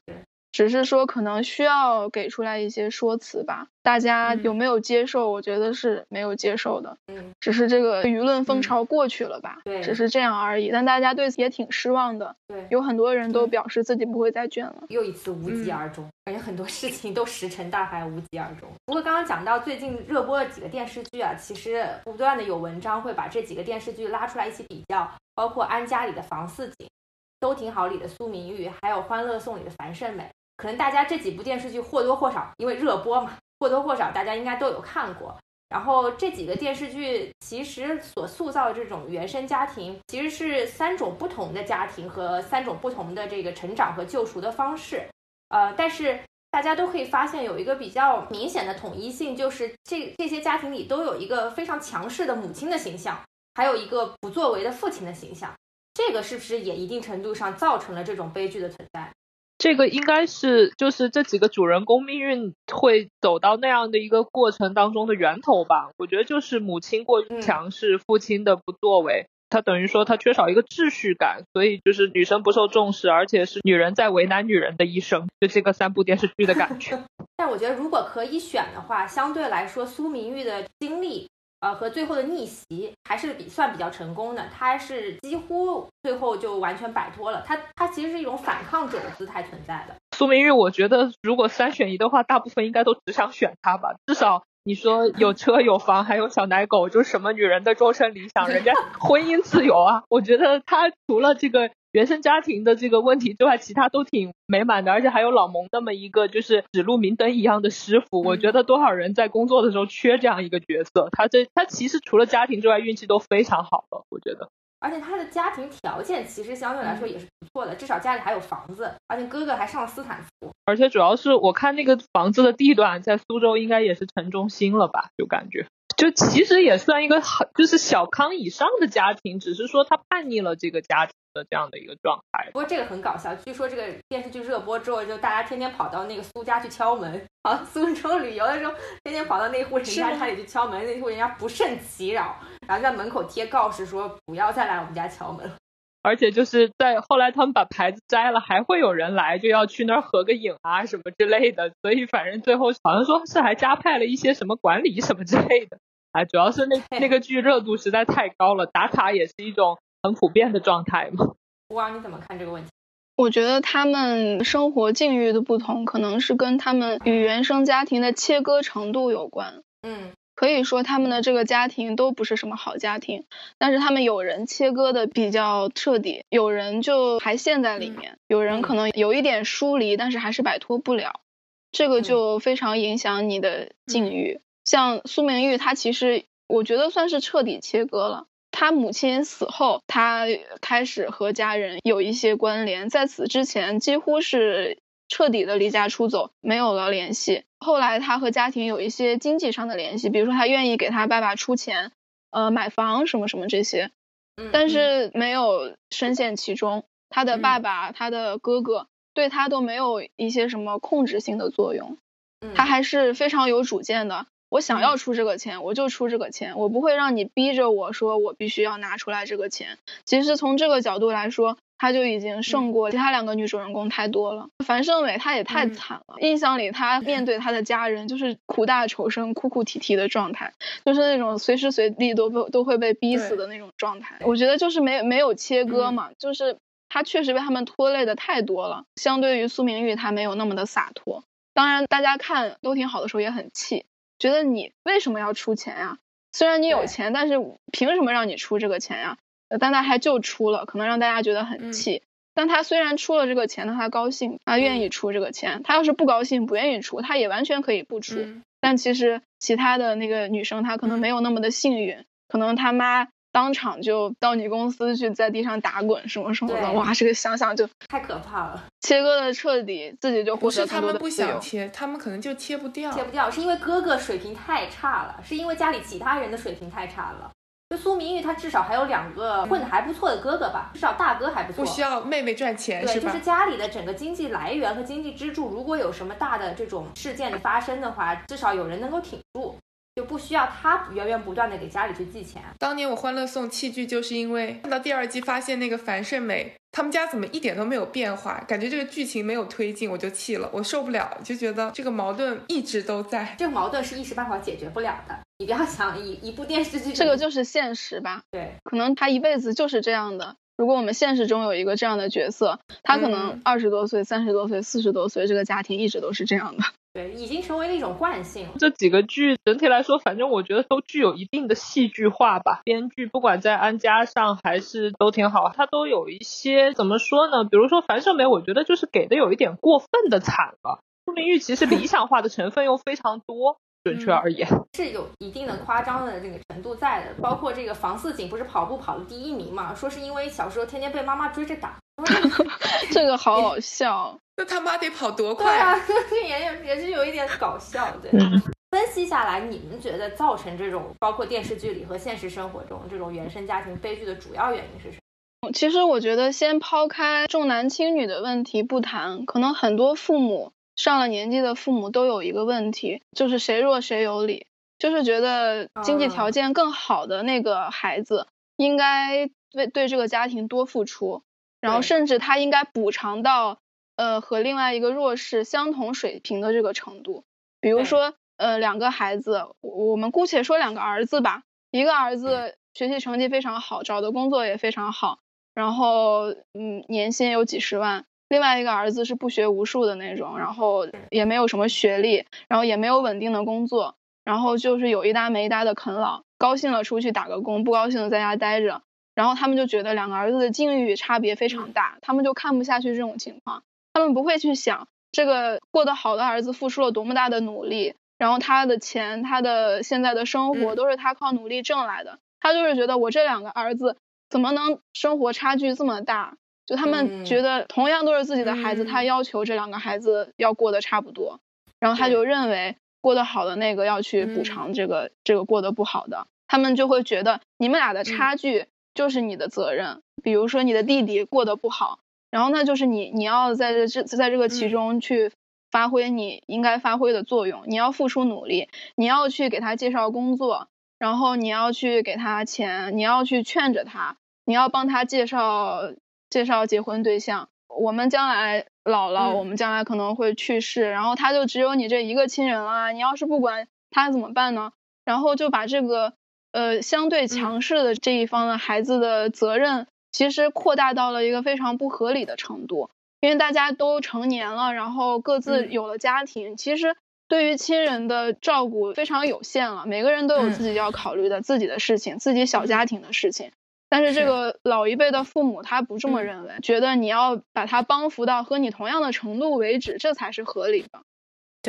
只是说可能需要给出来一些说辞吧，大家有没有接受？我觉得是没有接受的。嗯，只是这个舆论风潮过去了吧？对，只是这样而已。但大家对此也挺失望的。对，有很多人都表示自己不会再卷了。又一次无疾而终，感觉很多事情都石沉大海，无疾而终。不过刚刚讲到最近热播的几个电视剧啊，其实不断的有文章会把这几个电视剧拉出来一起比较，包括《安家》里的房似锦，《都挺好》里的苏明玉，还有《欢乐颂》里的樊胜美。可能大家这几部电视剧或多或少，因为热播嘛，或多或少大家应该都有看过。然后这几个电视剧其实所塑造这种原生家庭，其实是三种不同的家庭和三种不同的这个成长和救赎的方式。呃，但是大家都可以发现有一个比较明显的统一性，就是这这些家庭里都有一个非常强势的母亲的形象，还有一个不作为的父亲的形象。这个是不是也一定程度上造成了这种悲剧的存在？这个应该是就是这几个主人公命运会走到那样的一个过程当中的源头吧。我觉得就是母亲过于强势，父亲的不作为，他等于说他缺少一个秩序感，所以就是女生不受重视，而且是女人在为难女人的一生，就这个三部电视剧的感觉。但我觉得如果可以选的话，相对来说苏明玉的经历。呃，和最后的逆袭还是比算比较成功的，他是几乎最后就完全摆脱了。他他其实是一种反抗者的姿态存在的。苏明玉，我觉得如果三选一的话，大部分应该都只想选他吧。至少你说有车有房还有小奶狗，就是什么女人的终身理想，人家婚姻自由啊。我觉得他除了这个。原生家庭的这个问题之外，其他都挺美满的，而且还有老蒙那么一个就是指路明灯一样的师傅。我觉得多少人在工作的时候缺这样一个角色。他这他其实除了家庭之外，运气都非常好了，我觉得。而且他的家庭条件其实相对来说也是不错的，至少家里还有房子，而且哥哥还上了斯坦福。而且主要是我看那个房子的地段在苏州，应该也是城中心了吧？就感觉就其实也算一个很就是小康以上的家庭，只是说他叛逆了这个家庭的这样的一个状态。不过这个很搞笑，据说这个电视剧热播之后，就大家天天跑到那个苏家去敲门，啊，苏州旅游的时候，天天跑到那户人家家里去敲门，那户人家不胜其扰，然后在门口贴告示说不要再来我们家敲门。而且就是在后来他们把牌子摘了，还会有人来，就要去那儿合个影啊什么之类的。所以反正最后好像说是还加派了一些什么管理什么之类的。啊，主要是那那个剧热度实在太高了，打卡也是一种很普遍的状态嘛。哇，你怎么看这个问题？我觉得他们生活境遇的不同，可能是跟他们与原生家庭的切割程度有关。嗯。可以说他们的这个家庭都不是什么好家庭，但是他们有人切割的比较彻底，有人就还陷在里面，有人可能有一点疏离，但是还是摆脱不了，这个就非常影响你的境遇。像苏明玉，她其实我觉得算是彻底切割了。他母亲死后，他开始和家人有一些关联，在此之前几乎是。彻底的离家出走，没有了联系。后来他和家庭有一些经济上的联系，比如说他愿意给他爸爸出钱，呃，买房什么什么这些，但是没有深陷其中。他的爸爸、他的哥哥对他都没有一些什么控制性的作用，他还是非常有主见的。我想要出这个钱，我就出这个钱，我不会让你逼着我说我必须要拿出来这个钱。其实从这个角度来说。他就已经胜过其他两个女主人公太多了。樊胜美她也太惨了，印象里她面对她的家人就是苦大仇深、哭哭啼啼的状态，就是那种随时随地都被都会被逼死的那种状态。我觉得就是没没有切割嘛，就是她确实被他们拖累的太多了。相对于苏明玉，她没有那么的洒脱。当然，大家看都挺好的时候也很气，觉得你为什么要出钱呀？虽然你有钱，但是凭什么让你出这个钱呀？但他还就出了，可能让大家觉得很气。但他虽然出了这个钱，他高兴，他愿意出这个钱。他要是不高兴，不愿意出，他也完全可以不出。但其实其他的那个女生，她可能没有那么的幸运，可能他妈当场就到你公司去，在地上打滚什么什么的。哇，这个想想就太可怕了。切割的彻底，自己就获得他们不想切，他们可能就切不掉。切不掉，是因为哥哥水平太差了，是因为家里其他人的水平太差了。就苏明玉，她至少还有两个混的还不错的哥哥吧，至少大哥还不错。不需要妹妹赚钱，对，就是家里的整个经济来源和经济支柱，如果有什么大的这种事件的发生的话，至少有人能够挺住。就不需要他源源不断的给家里去寄钱。当年我欢乐颂弃剧，就是因为看到第二季发现那个樊胜美他们家怎么一点都没有变化，感觉这个剧情没有推进，我就气了，我受不了，就觉得这个矛盾一直都在。这个矛盾是一时半会儿解决不了的。你不要想一一部电视剧，这个就是现实吧？对，可能他一辈子就是这样的。如果我们现实中有一个这样的角色，他可能二十多岁、三十多岁、四十多岁，这个家庭一直都是这样的。对，已经成为了一种惯性。这几个剧整体来说，反正我觉得都具有一定的戏剧化吧。编剧不管在安家上还是都挺好，他都有一些怎么说呢？比如说樊胜美，我觉得就是给的有一点过分的惨了。苏明玉其实理想化的成分又非常多。准确而言，是有一定的夸张的这个程度在的。包括这个房似锦不是跑步跑了第一名嘛？说是因为小时候天天被妈妈追着打。这个好好笑。那他妈得跑多快啊？也有也是有一点搞笑的。分析下来，你们觉得造成这种包括电视剧里和现实生活中这种原生家庭悲剧的主要原因是什么？其实我觉得，先抛开重男轻女的问题不谈，可能很多父母。上了年纪的父母都有一个问题，就是谁弱谁有理，就是觉得经济条件更好的那个孩子应该为对这个家庭多付出，然后甚至他应该补偿到呃和另外一个弱势相同水平的这个程度。比如说呃两个孩子，我们姑且说两个儿子吧，一个儿子学习成绩非常好，找的工作也非常好，然后嗯年薪有几十万。另外一个儿子是不学无术的那种，然后也没有什么学历，然后也没有稳定的工作，然后就是有一搭没一搭的啃老，高兴了出去打个工，不高兴的在家待着，然后他们就觉得两个儿子的境遇差别非常大，他们就看不下去这种情况，他们不会去想这个过得好的儿子付出了多么大的努力，然后他的钱，他的现在的生活都是他靠努力挣来的，他就是觉得我这两个儿子怎么能生活差距这么大？就他们觉得同样都是自己的孩子，他要求这两个孩子要过得差不多，然后他就认为过得好的那个要去补偿这个这个过得不好的，他们就会觉得你们俩的差距就是你的责任。比如说你的弟弟过得不好，然后那就是你你要在这这在这个其中去发挥你应该发挥的作用，你要付出努力，你要去给他介绍工作，然后你要去给他钱，你要去劝着他，你要帮他介绍介绍结婚对象。我们将来老了，我们将来可能会去世，然后他就只有你这一个亲人了。你要是不管他怎么办呢？然后就把这个呃相对强势的这一方的孩子的责任，其实扩大到了一个非常不合理的程度。因为大家都成年了，然后各自有了家庭，其实对于亲人的照顾非常有限了。每个人都有自己要考虑的自己的事情，自己小家庭的事情。但是这个老一辈的父母他不这么认为，觉得你要把他帮扶到和你同样的程度为止，这才是合理的。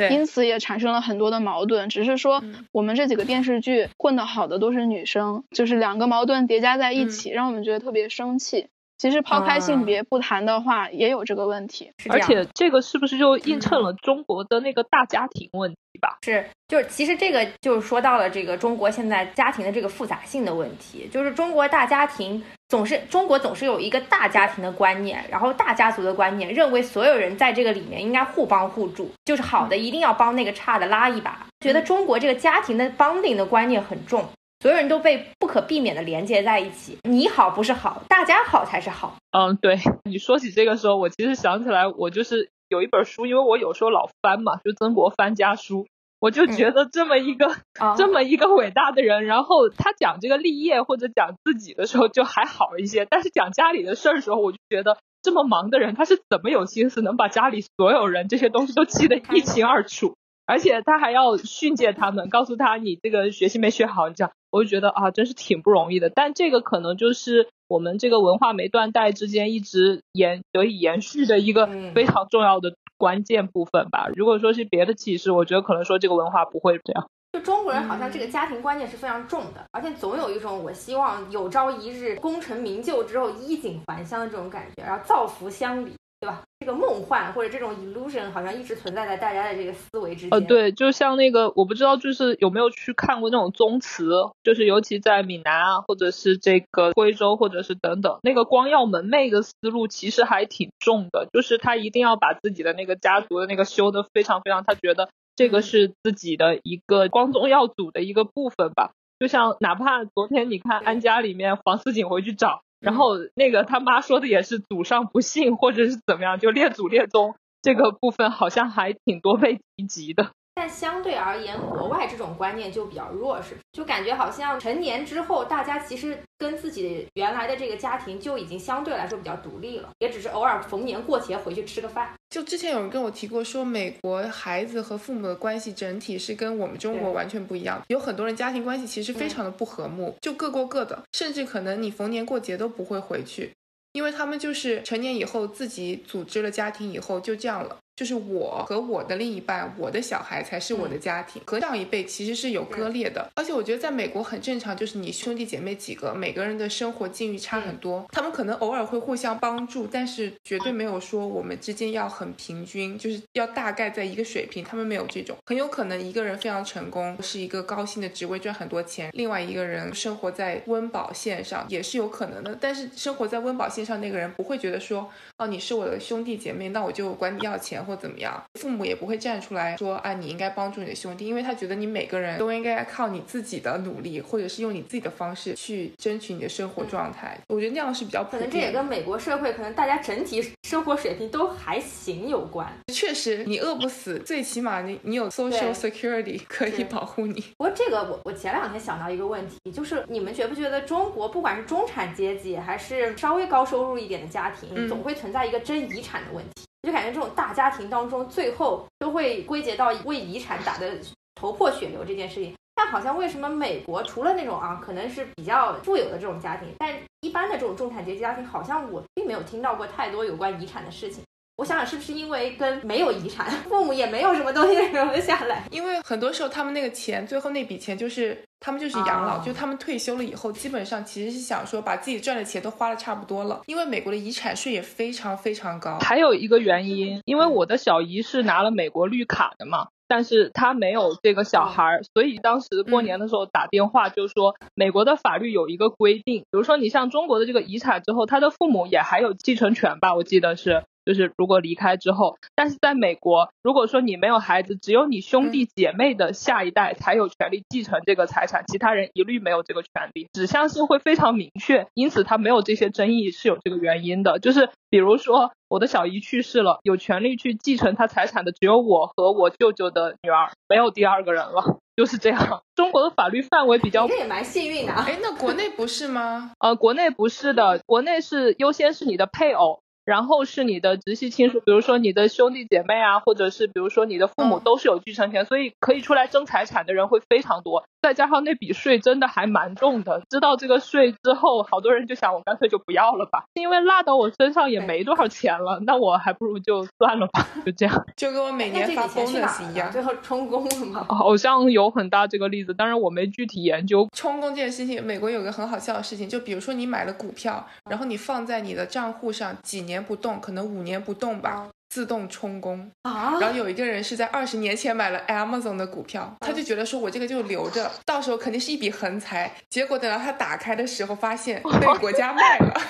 对，因此也产生了很多的矛盾。只是说我们这几个电视剧混得好的都是女生，就是两个矛盾叠加在一起，让我们觉得特别生气。其实抛开性别不谈的话，也有这个问题。而且这个是不是就映衬了中国的那个大家庭问题吧？是，就是其实这个就是说到了这个中国现在家庭的这个复杂性的问题。就是中国大家庭总是中国总是有一个大家庭的观念，然后大家族的观念，认为所有人在这个里面应该互帮互助，就是好的一定要帮那个差的拉一把。觉得中国这个家庭的 bonding 的观念很重。所有人都被不可避免的连接在一起，你好不是好，大家好才是好。嗯，对 你说起这个时候，我其实想起来，我就是有一本书，因为我有时候老翻嘛，就曾国藩家书，我就觉得这么一个 这么一个伟大的人，然后他讲这个立业或者讲自己的时候就还好一些，但是讲家里的事儿的时候，我就觉得这么忙的人，他是怎么有心思能把家里所有人这些东西都记得一清二楚？而且他还要训诫他们，告诉他你这个学习没学好，你这样我就觉得啊，真是挺不容易的。但这个可能就是我们这个文化没断代之间一直延得以延续的一个非常重要的关键部分吧。如果说是别的启示，我觉得可能说这个文化不会这样。就中国人好像这个家庭观念是非常重的，而且总有一种我希望有朝一日功成名就之后衣锦还乡的这种感觉，然后造福乡里。对吧？这个梦幻或者这种 illusion 好像一直存在在大家的这个思维之间。呃，对，就像那个，我不知道就是有没有去看过那种宗祠，就是尤其在闽南啊，或者是这个贵州，或者是等等，那个光耀门楣的思路其实还挺重的，就是他一定要把自己的那个家族的那个修的非常非常，他觉得这个是自己的一个光宗耀祖的一个部分吧。就像哪怕昨天你看安家里面房思锦回去找。然后那个他妈说的也是祖上不幸或者是怎么样，就列祖列宗这个部分好像还挺多被提及的。但相对而言，国外这种观念就比较弱势，就感觉好像成年之后，大家其实跟自己原来的这个家庭就已经相对来说比较独立了，也只是偶尔逢年过节回去吃个饭。就之前有人跟我提过，说美国孩子和父母的关系整体是跟我们中国完全不一样，有很多人家庭关系其实非常的不和睦，就各过各的，甚至可能你逢年过节都不会回去，因为他们就是成年以后自己组织了家庭以后就这样了。就是我和我的另一半，我的小孩才是我的家庭，和上一辈其实是有割裂的。而且我觉得在美国很正常，就是你兄弟姐妹几个，每个人的生活境遇差很多，他们可能偶尔会互相帮助，但是绝对没有说我们之间要很平均，就是要大概在一个水平。他们没有这种，很有可能一个人非常成功，是一个高薪的职位赚很多钱，另外一个人生活在温饱线上也是有可能的。但是生活在温饱线上那个人不会觉得说，哦，你是我的兄弟姐妹，那我就管你要钱。或怎么样，父母也不会站出来说啊，你应该帮助你的兄弟，因为他觉得你每个人都应该靠你自己的努力，或者是用你自己的方式去争取你的生活状态。我觉得那样是比较可能这也跟美国社会可能大家整体生活水平都还行有关。确实，你饿不死，最起码你你有 social security 可以保护你。不过这个我我前两天想到一个问题，就是你们觉不觉得中国不管是中产阶级还是稍微高收入一点的家庭，总会存在一个争遗产的问题？就感觉这种大家庭当中，最后都会归结到为遗产打的头破血流这件事情。但好像为什么美国除了那种啊，可能是比较富有的这种家庭，但一般的这种中产阶级家庭，好像我并没有听到过太多有关遗产的事情。我想想，是不是因为跟没有遗产，父母也没有什么东西留下来？因为很多时候他们那个钱，最后那笔钱就是他们就是养老，就他们退休了以后，基本上其实是想说把自己赚的钱都花的差不多了。因为美国的遗产税也非常非常高。还有一个原因，因为我的小姨是拿了美国绿卡的嘛。但是她没有这个小孩儿，所以当时过年的时候打电话就说，美国的法律有一个规定，比如说你像中国的这个遗产之后，他的父母也还有继承权吧？我记得是。就是如果离开之后，但是在美国，如果说你没有孩子，只有你兄弟姐妹的下一代才有权利继承这个财产，其他人一律没有这个权利。指向性会非常明确，因此他没有这些争议是有这个原因的。就是比如说我的小姨去世了，有权利去继承他财产的只有我和我舅舅的女儿，没有第二个人了，就是这样。中国的法律范围比较，那也蛮幸运的。啊哎，那国内不是吗？呃，国内不是的，国内是优先是你的配偶。然后是你的直系亲属，比如说你的兄弟姐妹啊，或者是比如说你的父母都是有继承权，所以可以出来争财产的人会非常多。再加上那笔税真的还蛮重的，知道这个税之后，好多人就想我干脆就不要了吧，因为落到我身上也没多少钱了，那我还不如就算了吧，就这样。就跟我每年发 bonus 一样，最后充公了吗？好像有很大这个例子，当然我没具体研究。充公这件事情，美国有个很好笑的事情，就比如说你买了股票，然后你放在你的账户上几年不动，可能五年不动吧。自动充公啊！然后有一个人是在二十年前买了 Amazon 的股票，他就觉得说我这个就留着，到时候肯定是一笔横财。结果等到他打开的时候，发现被国家卖了。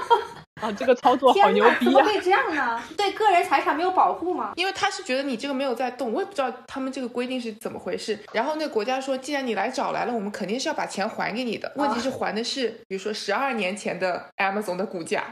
啊，这个操作好牛逼啊！怎么会这样呢？对个人财产没有保护吗？因为他是觉得你这个没有在动，我也不知道他们这个规定是怎么回事。然后那国家说，既然你来找来了，我们肯定是要把钱还给你的。问题是还的是，比如说十二年前的 Amazon 的股价。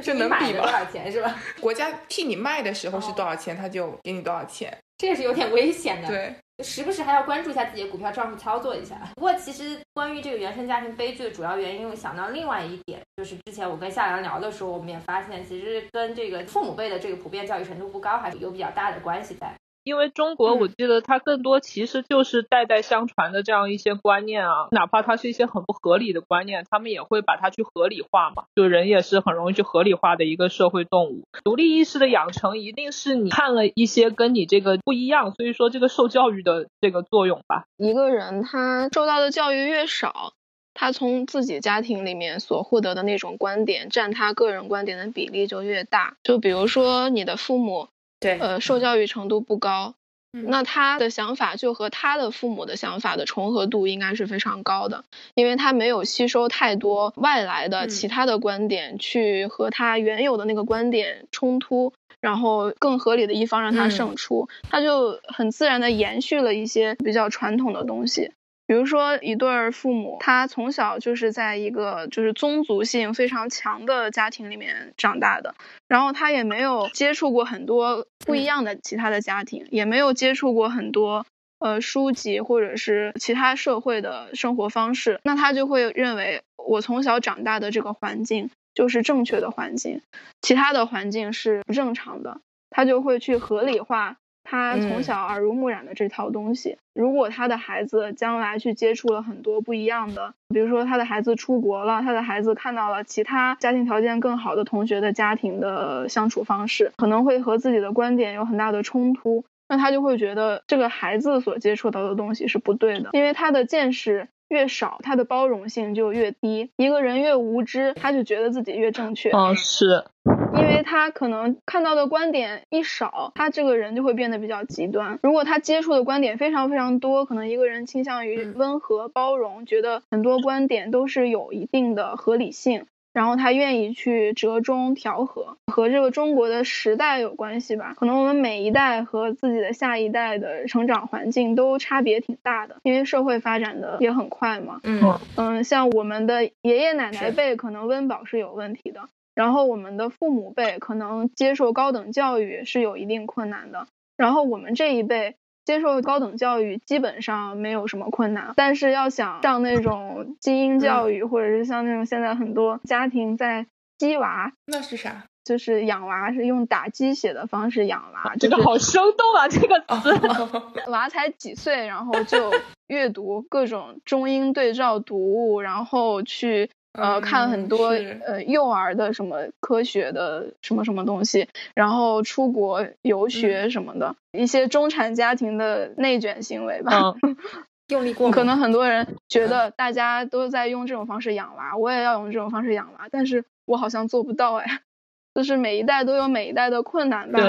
这能比吗？多少钱是吧？国家替你卖的时候是多少钱，他就给你多少钱。这也是有点危险的。对，时不时还要关注一下自己的股票账户，操作一下。不过，其实关于这个原生家庭悲剧的主要原因，我想到另外一点，就是之前我跟夏阳聊的时候，我们也发现，其实跟这个父母辈的这个普遍教育程度不高，还是有比较大的关系在。因为中国，我记得它更多其实就是代代相传的这样一些观念啊，哪怕它是一些很不合理的观念，他们也会把它去合理化嘛。就人也是很容易去合理化的一个社会动物。独立意识的养成，一定是你看了一些跟你这个不一样，所以说这个受教育的这个作用吧。一个人他受到的教育越少，他从自己家庭里面所获得的那种观点，占他个人观点的比例就越大。就比如说你的父母。对，呃，受教育程度不高，那他的想法就和他的父母的想法的重合度应该是非常高的，因为他没有吸收太多外来的其他的观点去和他原有的那个观点冲突，然后更合理的一方让他胜出，他就很自然的延续了一些比较传统的东西。比如说，一对儿父母，他从小就是在一个就是宗族性非常强的家庭里面长大的，然后他也没有接触过很多不一样的其他的家庭，也没有接触过很多呃书籍或者是其他社会的生活方式，那他就会认为我从小长大的这个环境就是正确的环境，其他的环境是不正常的，他就会去合理化。他从小耳濡目染的这套东西，如果他的孩子将来去接触了很多不一样的，比如说他的孩子出国了，他的孩子看到了其他家庭条件更好的同学的家庭的相处方式，可能会和自己的观点有很大的冲突，那他就会觉得这个孩子所接触到的东西是不对的，因为他的见识。越少，他的包容性就越低。一个人越无知，他就觉得自己越正确。嗯，是，因为他可能看到的观点一少，他这个人就会变得比较极端。如果他接触的观点非常非常多，可能一个人倾向于温和包容，觉得很多观点都是有一定的合理性。然后他愿意去折中调和，和这个中国的时代有关系吧？可能我们每一代和自己的下一代的成长环境都差别挺大的，因为社会发展的也很快嘛。嗯嗯，像我们的爷爷奶奶辈可能温饱是有问题的，然后我们的父母辈可能接受高等教育是有一定困难的，然后我们这一辈。接受高等教育基本上没有什么困难，但是要想上那种精英教育，或者是像那种现在很多家庭在鸡娃，那是啥？就是养娃是用打鸡血的方式养娃，这个好生动啊！这个词，娃才几岁，然后就阅读各种中英对照读物，然后去。呃，看很多呃幼儿的什么科学的什么什么东西，然后出国游学什么的，一些中产家庭的内卷行为吧。用力过可能很多人觉得大家都在用这种方式养娃，我也要用这种方式养娃，但是我好像做不到哎。就是每一代都有每一代的困难吧。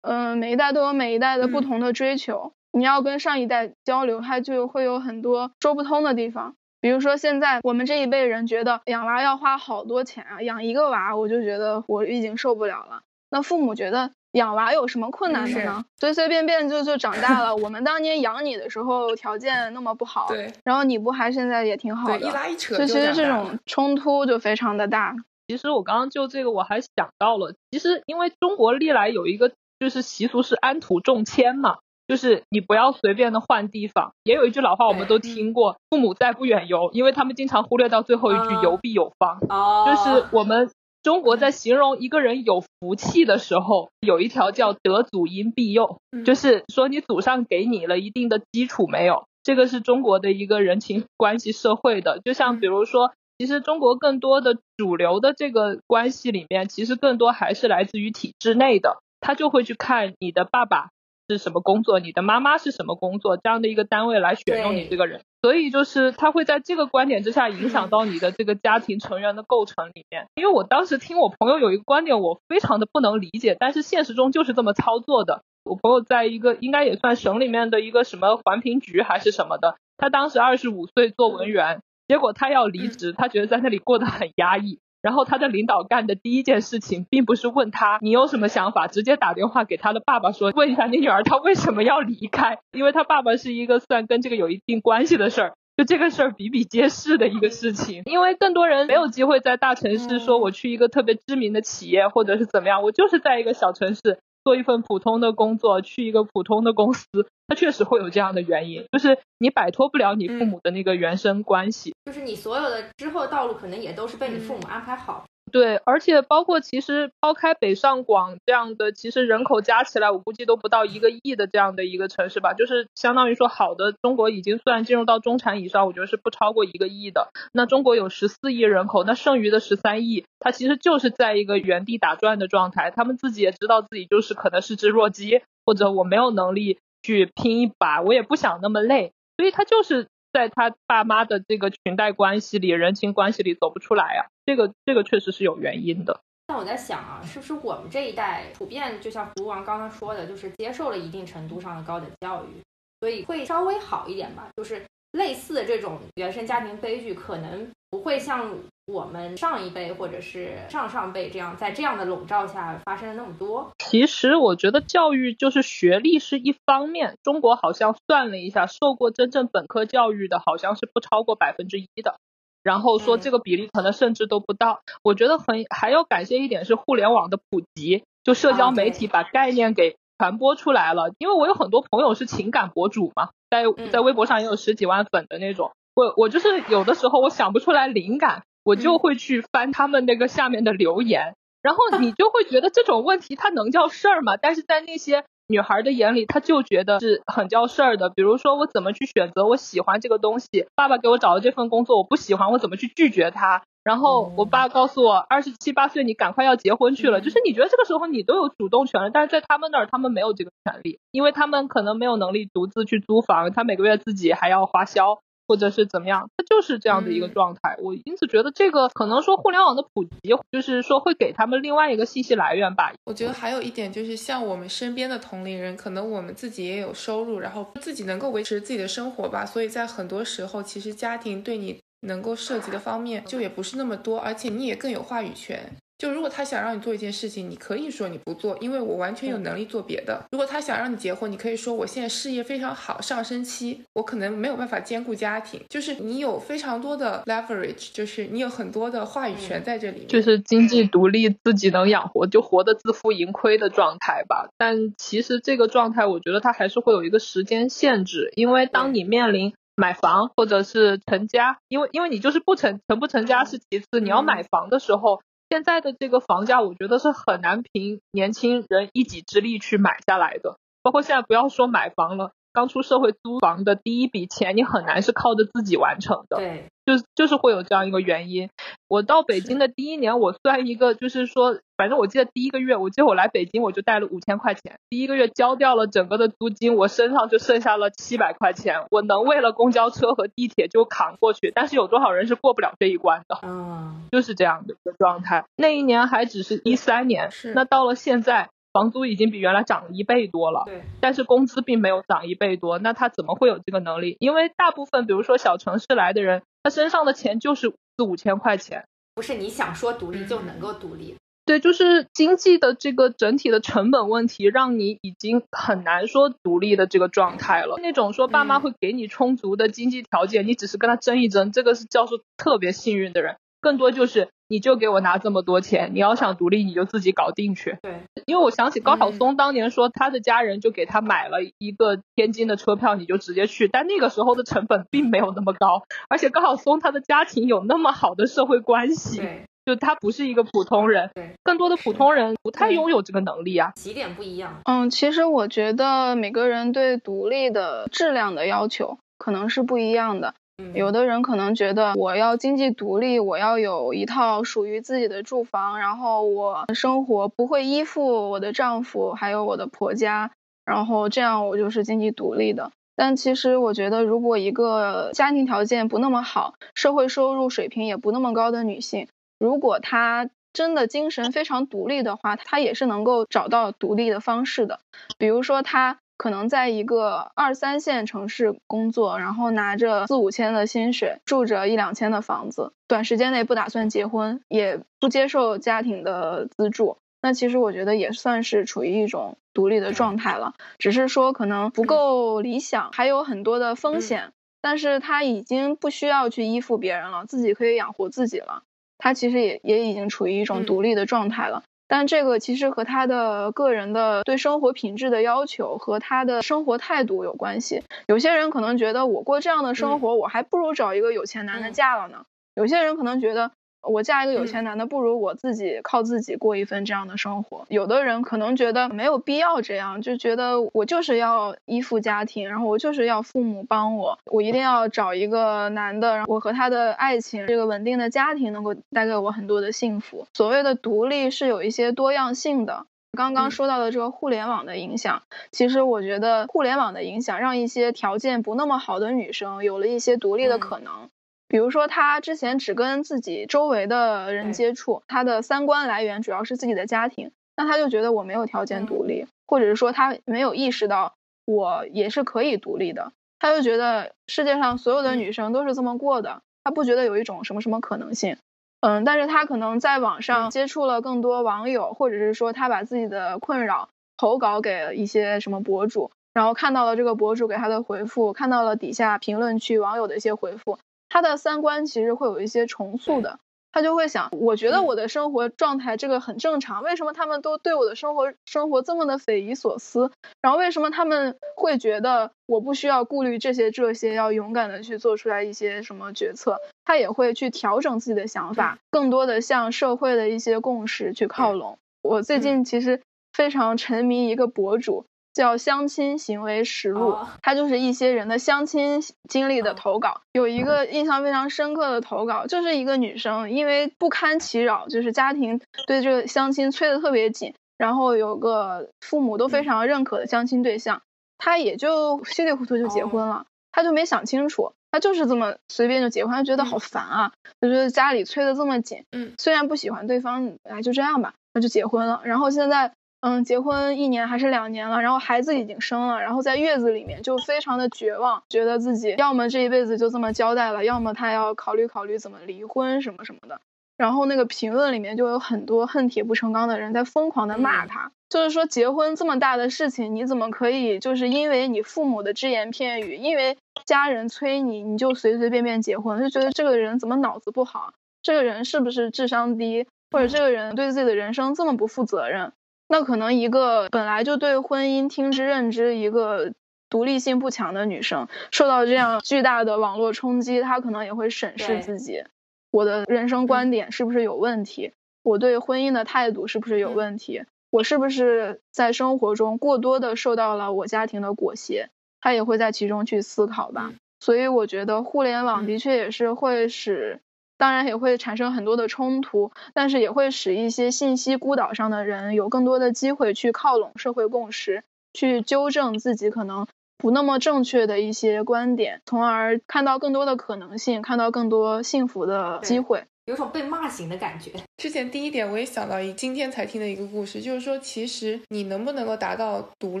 嗯，每一代都有每一代的不同的追求。你要跟上一代交流，他就会有很多说不通的地方。比如说，现在我们这一辈人觉得养娃要花好多钱啊，养一个娃我就觉得我已经受不了了。那父母觉得养娃有什么困难的呢？随随便便就就长大了。我们当年养你的时候条件那么不好，对，然后你不还现在也挺好的，一拉一扯，就其实这种冲突就非常的大。其实我刚刚就这个我还想到了，其实因为中国历来有一个就是习俗是安土重迁嘛。就是你不要随便的换地方，也有一句老话我们都听过，父母在不远游，因为他们经常忽略到最后一句游必有方。哦，就是我们中国在形容一个人有福气的时候，有一条叫得祖荫庇佑，就是说你祖上给你了一定的基础没有？这个是中国的一个人情关系社会的，就像比如说，其实中国更多的主流的这个关系里面，其实更多还是来自于体制内的，他就会去看你的爸爸。是什么工作？你的妈妈是什么工作？这样的一个单位来选用你这个人，所以就是他会在这个观点之下影响 到你的这个家庭成员的构成里面。因为我当时听我朋友有一个观点，我非常的不能理解，但是现实中就是这么操作的。我朋友在一个应该也算省里面的一个什么环评局还是什么的，他当时二十五岁做文员，结果他要离职，他觉得在那里过得很压抑。然后他的领导干的第一件事情，并不是问他你有什么想法，直接打电话给他的爸爸说，问一下你女儿她为什么要离开，因为他爸爸是一个算跟这个有一定关系的事儿，就这个事儿比比皆是的一个事情。因为更多人没有机会在大城市说我去一个特别知名的企业或者是怎么样，我就是在一个小城市。做一份普通的工作，去一个普通的公司，它确实会有这样的原因，就是你摆脱不了你父母的那个原生关系，就是你所有的之后道路可能也都是被你父母安排好。对，而且包括其实抛开北上广这样的，其实人口加起来我估计都不到一个亿的这样的一个城市吧，就是相当于说好的中国已经算进入到中产以上，我觉得是不超过一个亿的。那中国有十四亿人口，那剩余的十三亿，它其实就是在一个原地打转的状态。他们自己也知道自己就是可能是只弱鸡，或者我没有能力去拼一把，我也不想那么累，所以他就是。在他爸妈的这个裙带关系里、人情关系里走不出来啊，这个这个确实是有原因的。但我在想啊，是不是我们这一代普遍就像胡王刚刚说的，就是接受了一定程度上的高等教育，所以会稍微好一点吧？就是类似的这种原生家庭悲剧，可能不会像。我们上一辈或者是上上辈这样，在这样的笼罩下发生了那么多。其实我觉得教育就是学历是一方面，中国好像算了一下，受过真正本科教育的好像是不超过百分之一的，然后说这个比例可能甚至都不到。我觉得很还要感谢一点是互联网的普及，就社交媒体把概念给传播出来了。因为我有很多朋友是情感博主嘛，在在微博上也有十几万粉的那种，我我就是有的时候我想不出来灵感。我就会去翻他们那个下面的留言，然后你 就会觉得这种问题它能叫事儿吗？但是在那些女孩的眼里，她就觉得是很叫事儿的。比如说我怎么去选择我喜欢这个东西，爸爸给我找的这份工作我不喜欢，我怎么去拒绝他？然后我爸告诉我，二十七八岁你赶快要结婚去了，就是你觉得这个时候你都有主动权了，但是在他们那儿他们没有这个权利，因为他们可能没有能力独自去租房，他每个月自己还要花销。或者是怎么样，它就是这样的一个状态。我因此觉得这个可能说互联网的普及，就是说会给他们另外一个信息来源吧。我觉得还有一点就是，像我们身边的同龄人，可能我们自己也有收入，然后自己能够维持自己的生活吧。所以在很多时候，其实家庭对你能够涉及的方面就也不是那么多，而且你也更有话语权。就如果他想让你做一件事情，你可以说你不做，因为我完全有能力做别的。如果他想让你结婚，你可以说我现在事业非常好，上升期，我可能没有办法兼顾家庭。就是你有非常多的 leverage，就是你有很多的话语权在这里面，就是经济独立，自己能养活，就活得自负盈亏的状态吧。但其实这个状态，我觉得它还是会有一个时间限制，因为当你面临买房或者是成家，因为因为你就是不成成不成家是其次，你要买房的时候。现在的这个房价，我觉得是很难凭年轻人一己之力去买下来的。包括现在不要说买房了。刚出社会租房的第一笔钱，你很难是靠着自己完成的。对，就就是会有这样一个原因。我到北京的第一年，我算一个，就是说，反正我记得第一个月，我记得我来北京，我就带了五千块钱，第一个月交掉了整个的租金，我身上就剩下了七百块钱，我能为了公交车和地铁就扛过去。但是有多少人是过不了这一关的？嗯，就是这样的一个状态。那一年还只是一三年，是那到了现在。房租已经比原来涨了一倍多了，对，但是工资并没有涨一倍多，那他怎么会有这个能力？因为大部分比如说小城市来的人，他身上的钱就是四五千块钱，不是你想说独立就能够独立。对，就是经济的这个整体的成本问题，让你已经很难说独立的这个状态了。那种说爸妈会给你充足的经济条件，你只是跟他争一争，这个是教授特别幸运的人。更多就是你就给我拿这么多钱，你要想独立你就自己搞定去。对，因为我想起高晓松当年说他的家人就给他买了一个天津的车票，你就直接去。但那个时候的成本并没有那么高，而且高晓松他的家庭有那么好的社会关系。对。就他不是一个普通人，对，更多的普通人不太拥有这个能力啊。起点不一样。嗯，其实我觉得每个人对独立的质量的要求可能是不一样的。有的人可能觉得我要经济独立，我要有一套属于自己的住房，然后我生活不会依附我的丈夫还有我的婆家，然后这样我就是经济独立的。但其实我觉得，如果一个家庭条件不那么好，社会收入水平也不那么高的女性，如果她真的精神非常独立的话，她也是能够找到独立的方式的。比如说，她可能在一个二三线城市工作，然后拿着四五千的薪水，住着一两千的房子，短时间内不打算结婚，也不接受家庭的资助。那其实我觉得也算是处于一种独立的状态了，只是说可能不够理想，还有很多的风险。但是他已经不需要去依附别人了，自己可以养活自己了。他其实也也已经处于一种独立的状态了，但这个其实和他的个人的对生活品质的要求和他的生活态度有关系。有些人可能觉得我过这样的生活，我还不如找一个有钱男的嫁了呢。有些人可能觉得。我嫁一个有钱男的，不如我自己靠自己过一份这样的生活。有的人可能觉得没有必要这样，就觉得我就是要依附家庭，然后我就是要父母帮我，我一定要找一个男的，然后我和他的爱情，这个稳定的家庭能够带给我很多的幸福。所谓的独立是有一些多样性的。刚刚说到的这个互联网的影响，其实我觉得互联网的影响让一些条件不那么好的女生有了一些独立的可能。比如说，他之前只跟自己周围的人接触，他的三观来源主要是自己的家庭，那他就觉得我没有条件独立，或者是说他没有意识到我也是可以独立的，他就觉得世界上所有的女生都是这么过的，他不觉得有一种什么什么可能性，嗯，但是他可能在网上接触了更多网友，或者是说他把自己的困扰投稿给一些什么博主，然后看到了这个博主给他的回复，看到了底下评论区网友的一些回复。他的三观其实会有一些重塑的，他就会想，我觉得我的生活状态这个很正常，为什么他们都对我的生活生活这么的匪夷所思？然后为什么他们会觉得我不需要顾虑这些这些，要勇敢的去做出来一些什么决策？他也会去调整自己的想法，更多的向社会的一些共识去靠拢。我最近其实非常沉迷一个博主。叫相亲行为实录，它就是一些人的相亲经历的投稿。有一个印象非常深刻的投稿，就是一个女生因为不堪其扰，就是家庭对这个相亲催得特别紧，然后有个父母都非常认可的相亲对象，她也就稀里糊涂就结婚了。她就没想清楚，她就是这么随便就结婚，她觉得好烦啊，就觉得家里催得这么紧。嗯，虽然不喜欢对方，哎，就这样吧，那就结婚了。然后现在。嗯，结婚一年还是两年了，然后孩子已经生了，然后在月子里面就非常的绝望，觉得自己要么这一辈子就这么交代了，要么他要考虑考虑怎么离婚什么什么的。然后那个评论里面就有很多恨铁不成钢的人在疯狂的骂他，就是说结婚这么大的事情，你怎么可以就是因为你父母的只言片语，因为家人催你，你就随随便便结婚，就觉得这个人怎么脑子不好，这个人是不是智商低，或者这个人对自己的人生这么不负责任？那可能一个本来就对婚姻听之任之、一个独立性不强的女生，受到这样巨大的网络冲击，她可能也会审视自己：我的人生观点是不是有问题？我对婚姻的态度是不是有问题？我是不是在生活中过多的受到了我家庭的裹挟？她也会在其中去思考吧。所以我觉得互联网的确也是会使。当然也会产生很多的冲突，但是也会使一些信息孤岛上的人有更多的机会去靠拢社会共识，去纠正自己可能不那么正确的一些观点，从而看到更多的可能性，看到更多幸福的机会。有种被骂醒的感觉。之前第一点我也想到一今天才听的一个故事，就是说其实你能不能够达到独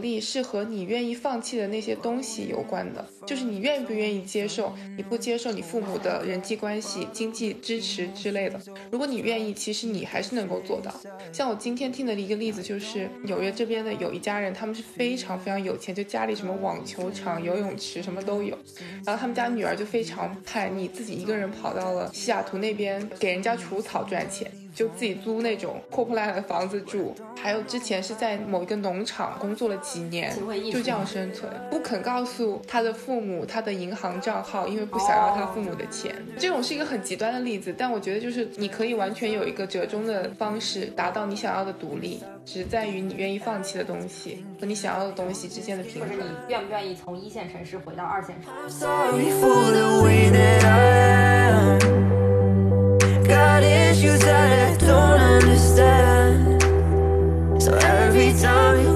立，是和你愿意放弃的那些东西有关的。就是你愿不愿意接受，你不接受你父母的人际关系、经济支持之类的。如果你愿意，其实你还是能够做到。像我今天听的一个例子，就是纽约这边的有一家人，他们是非常非常有钱，就家里什么网球场、游泳池什么都有。然后他们家女儿就非常叛逆，自己一个人跑到了西雅图那边给人家除草赚钱。就自己租那种破破烂烂的房子住，还有之前是在某一个农场工作了几年，就这样生存，不肯告诉他的父母他的银行账号，因为不想要他父母的钱。这种是一个很极端的例子，但我觉得就是你可以完全有一个折中的方式，达到你想要的独立，只在于你愿意放弃的东西和你想要的东西之间的平衡。你愿不愿意从一线城市回到二线城？got issues that I don't understand. So every time you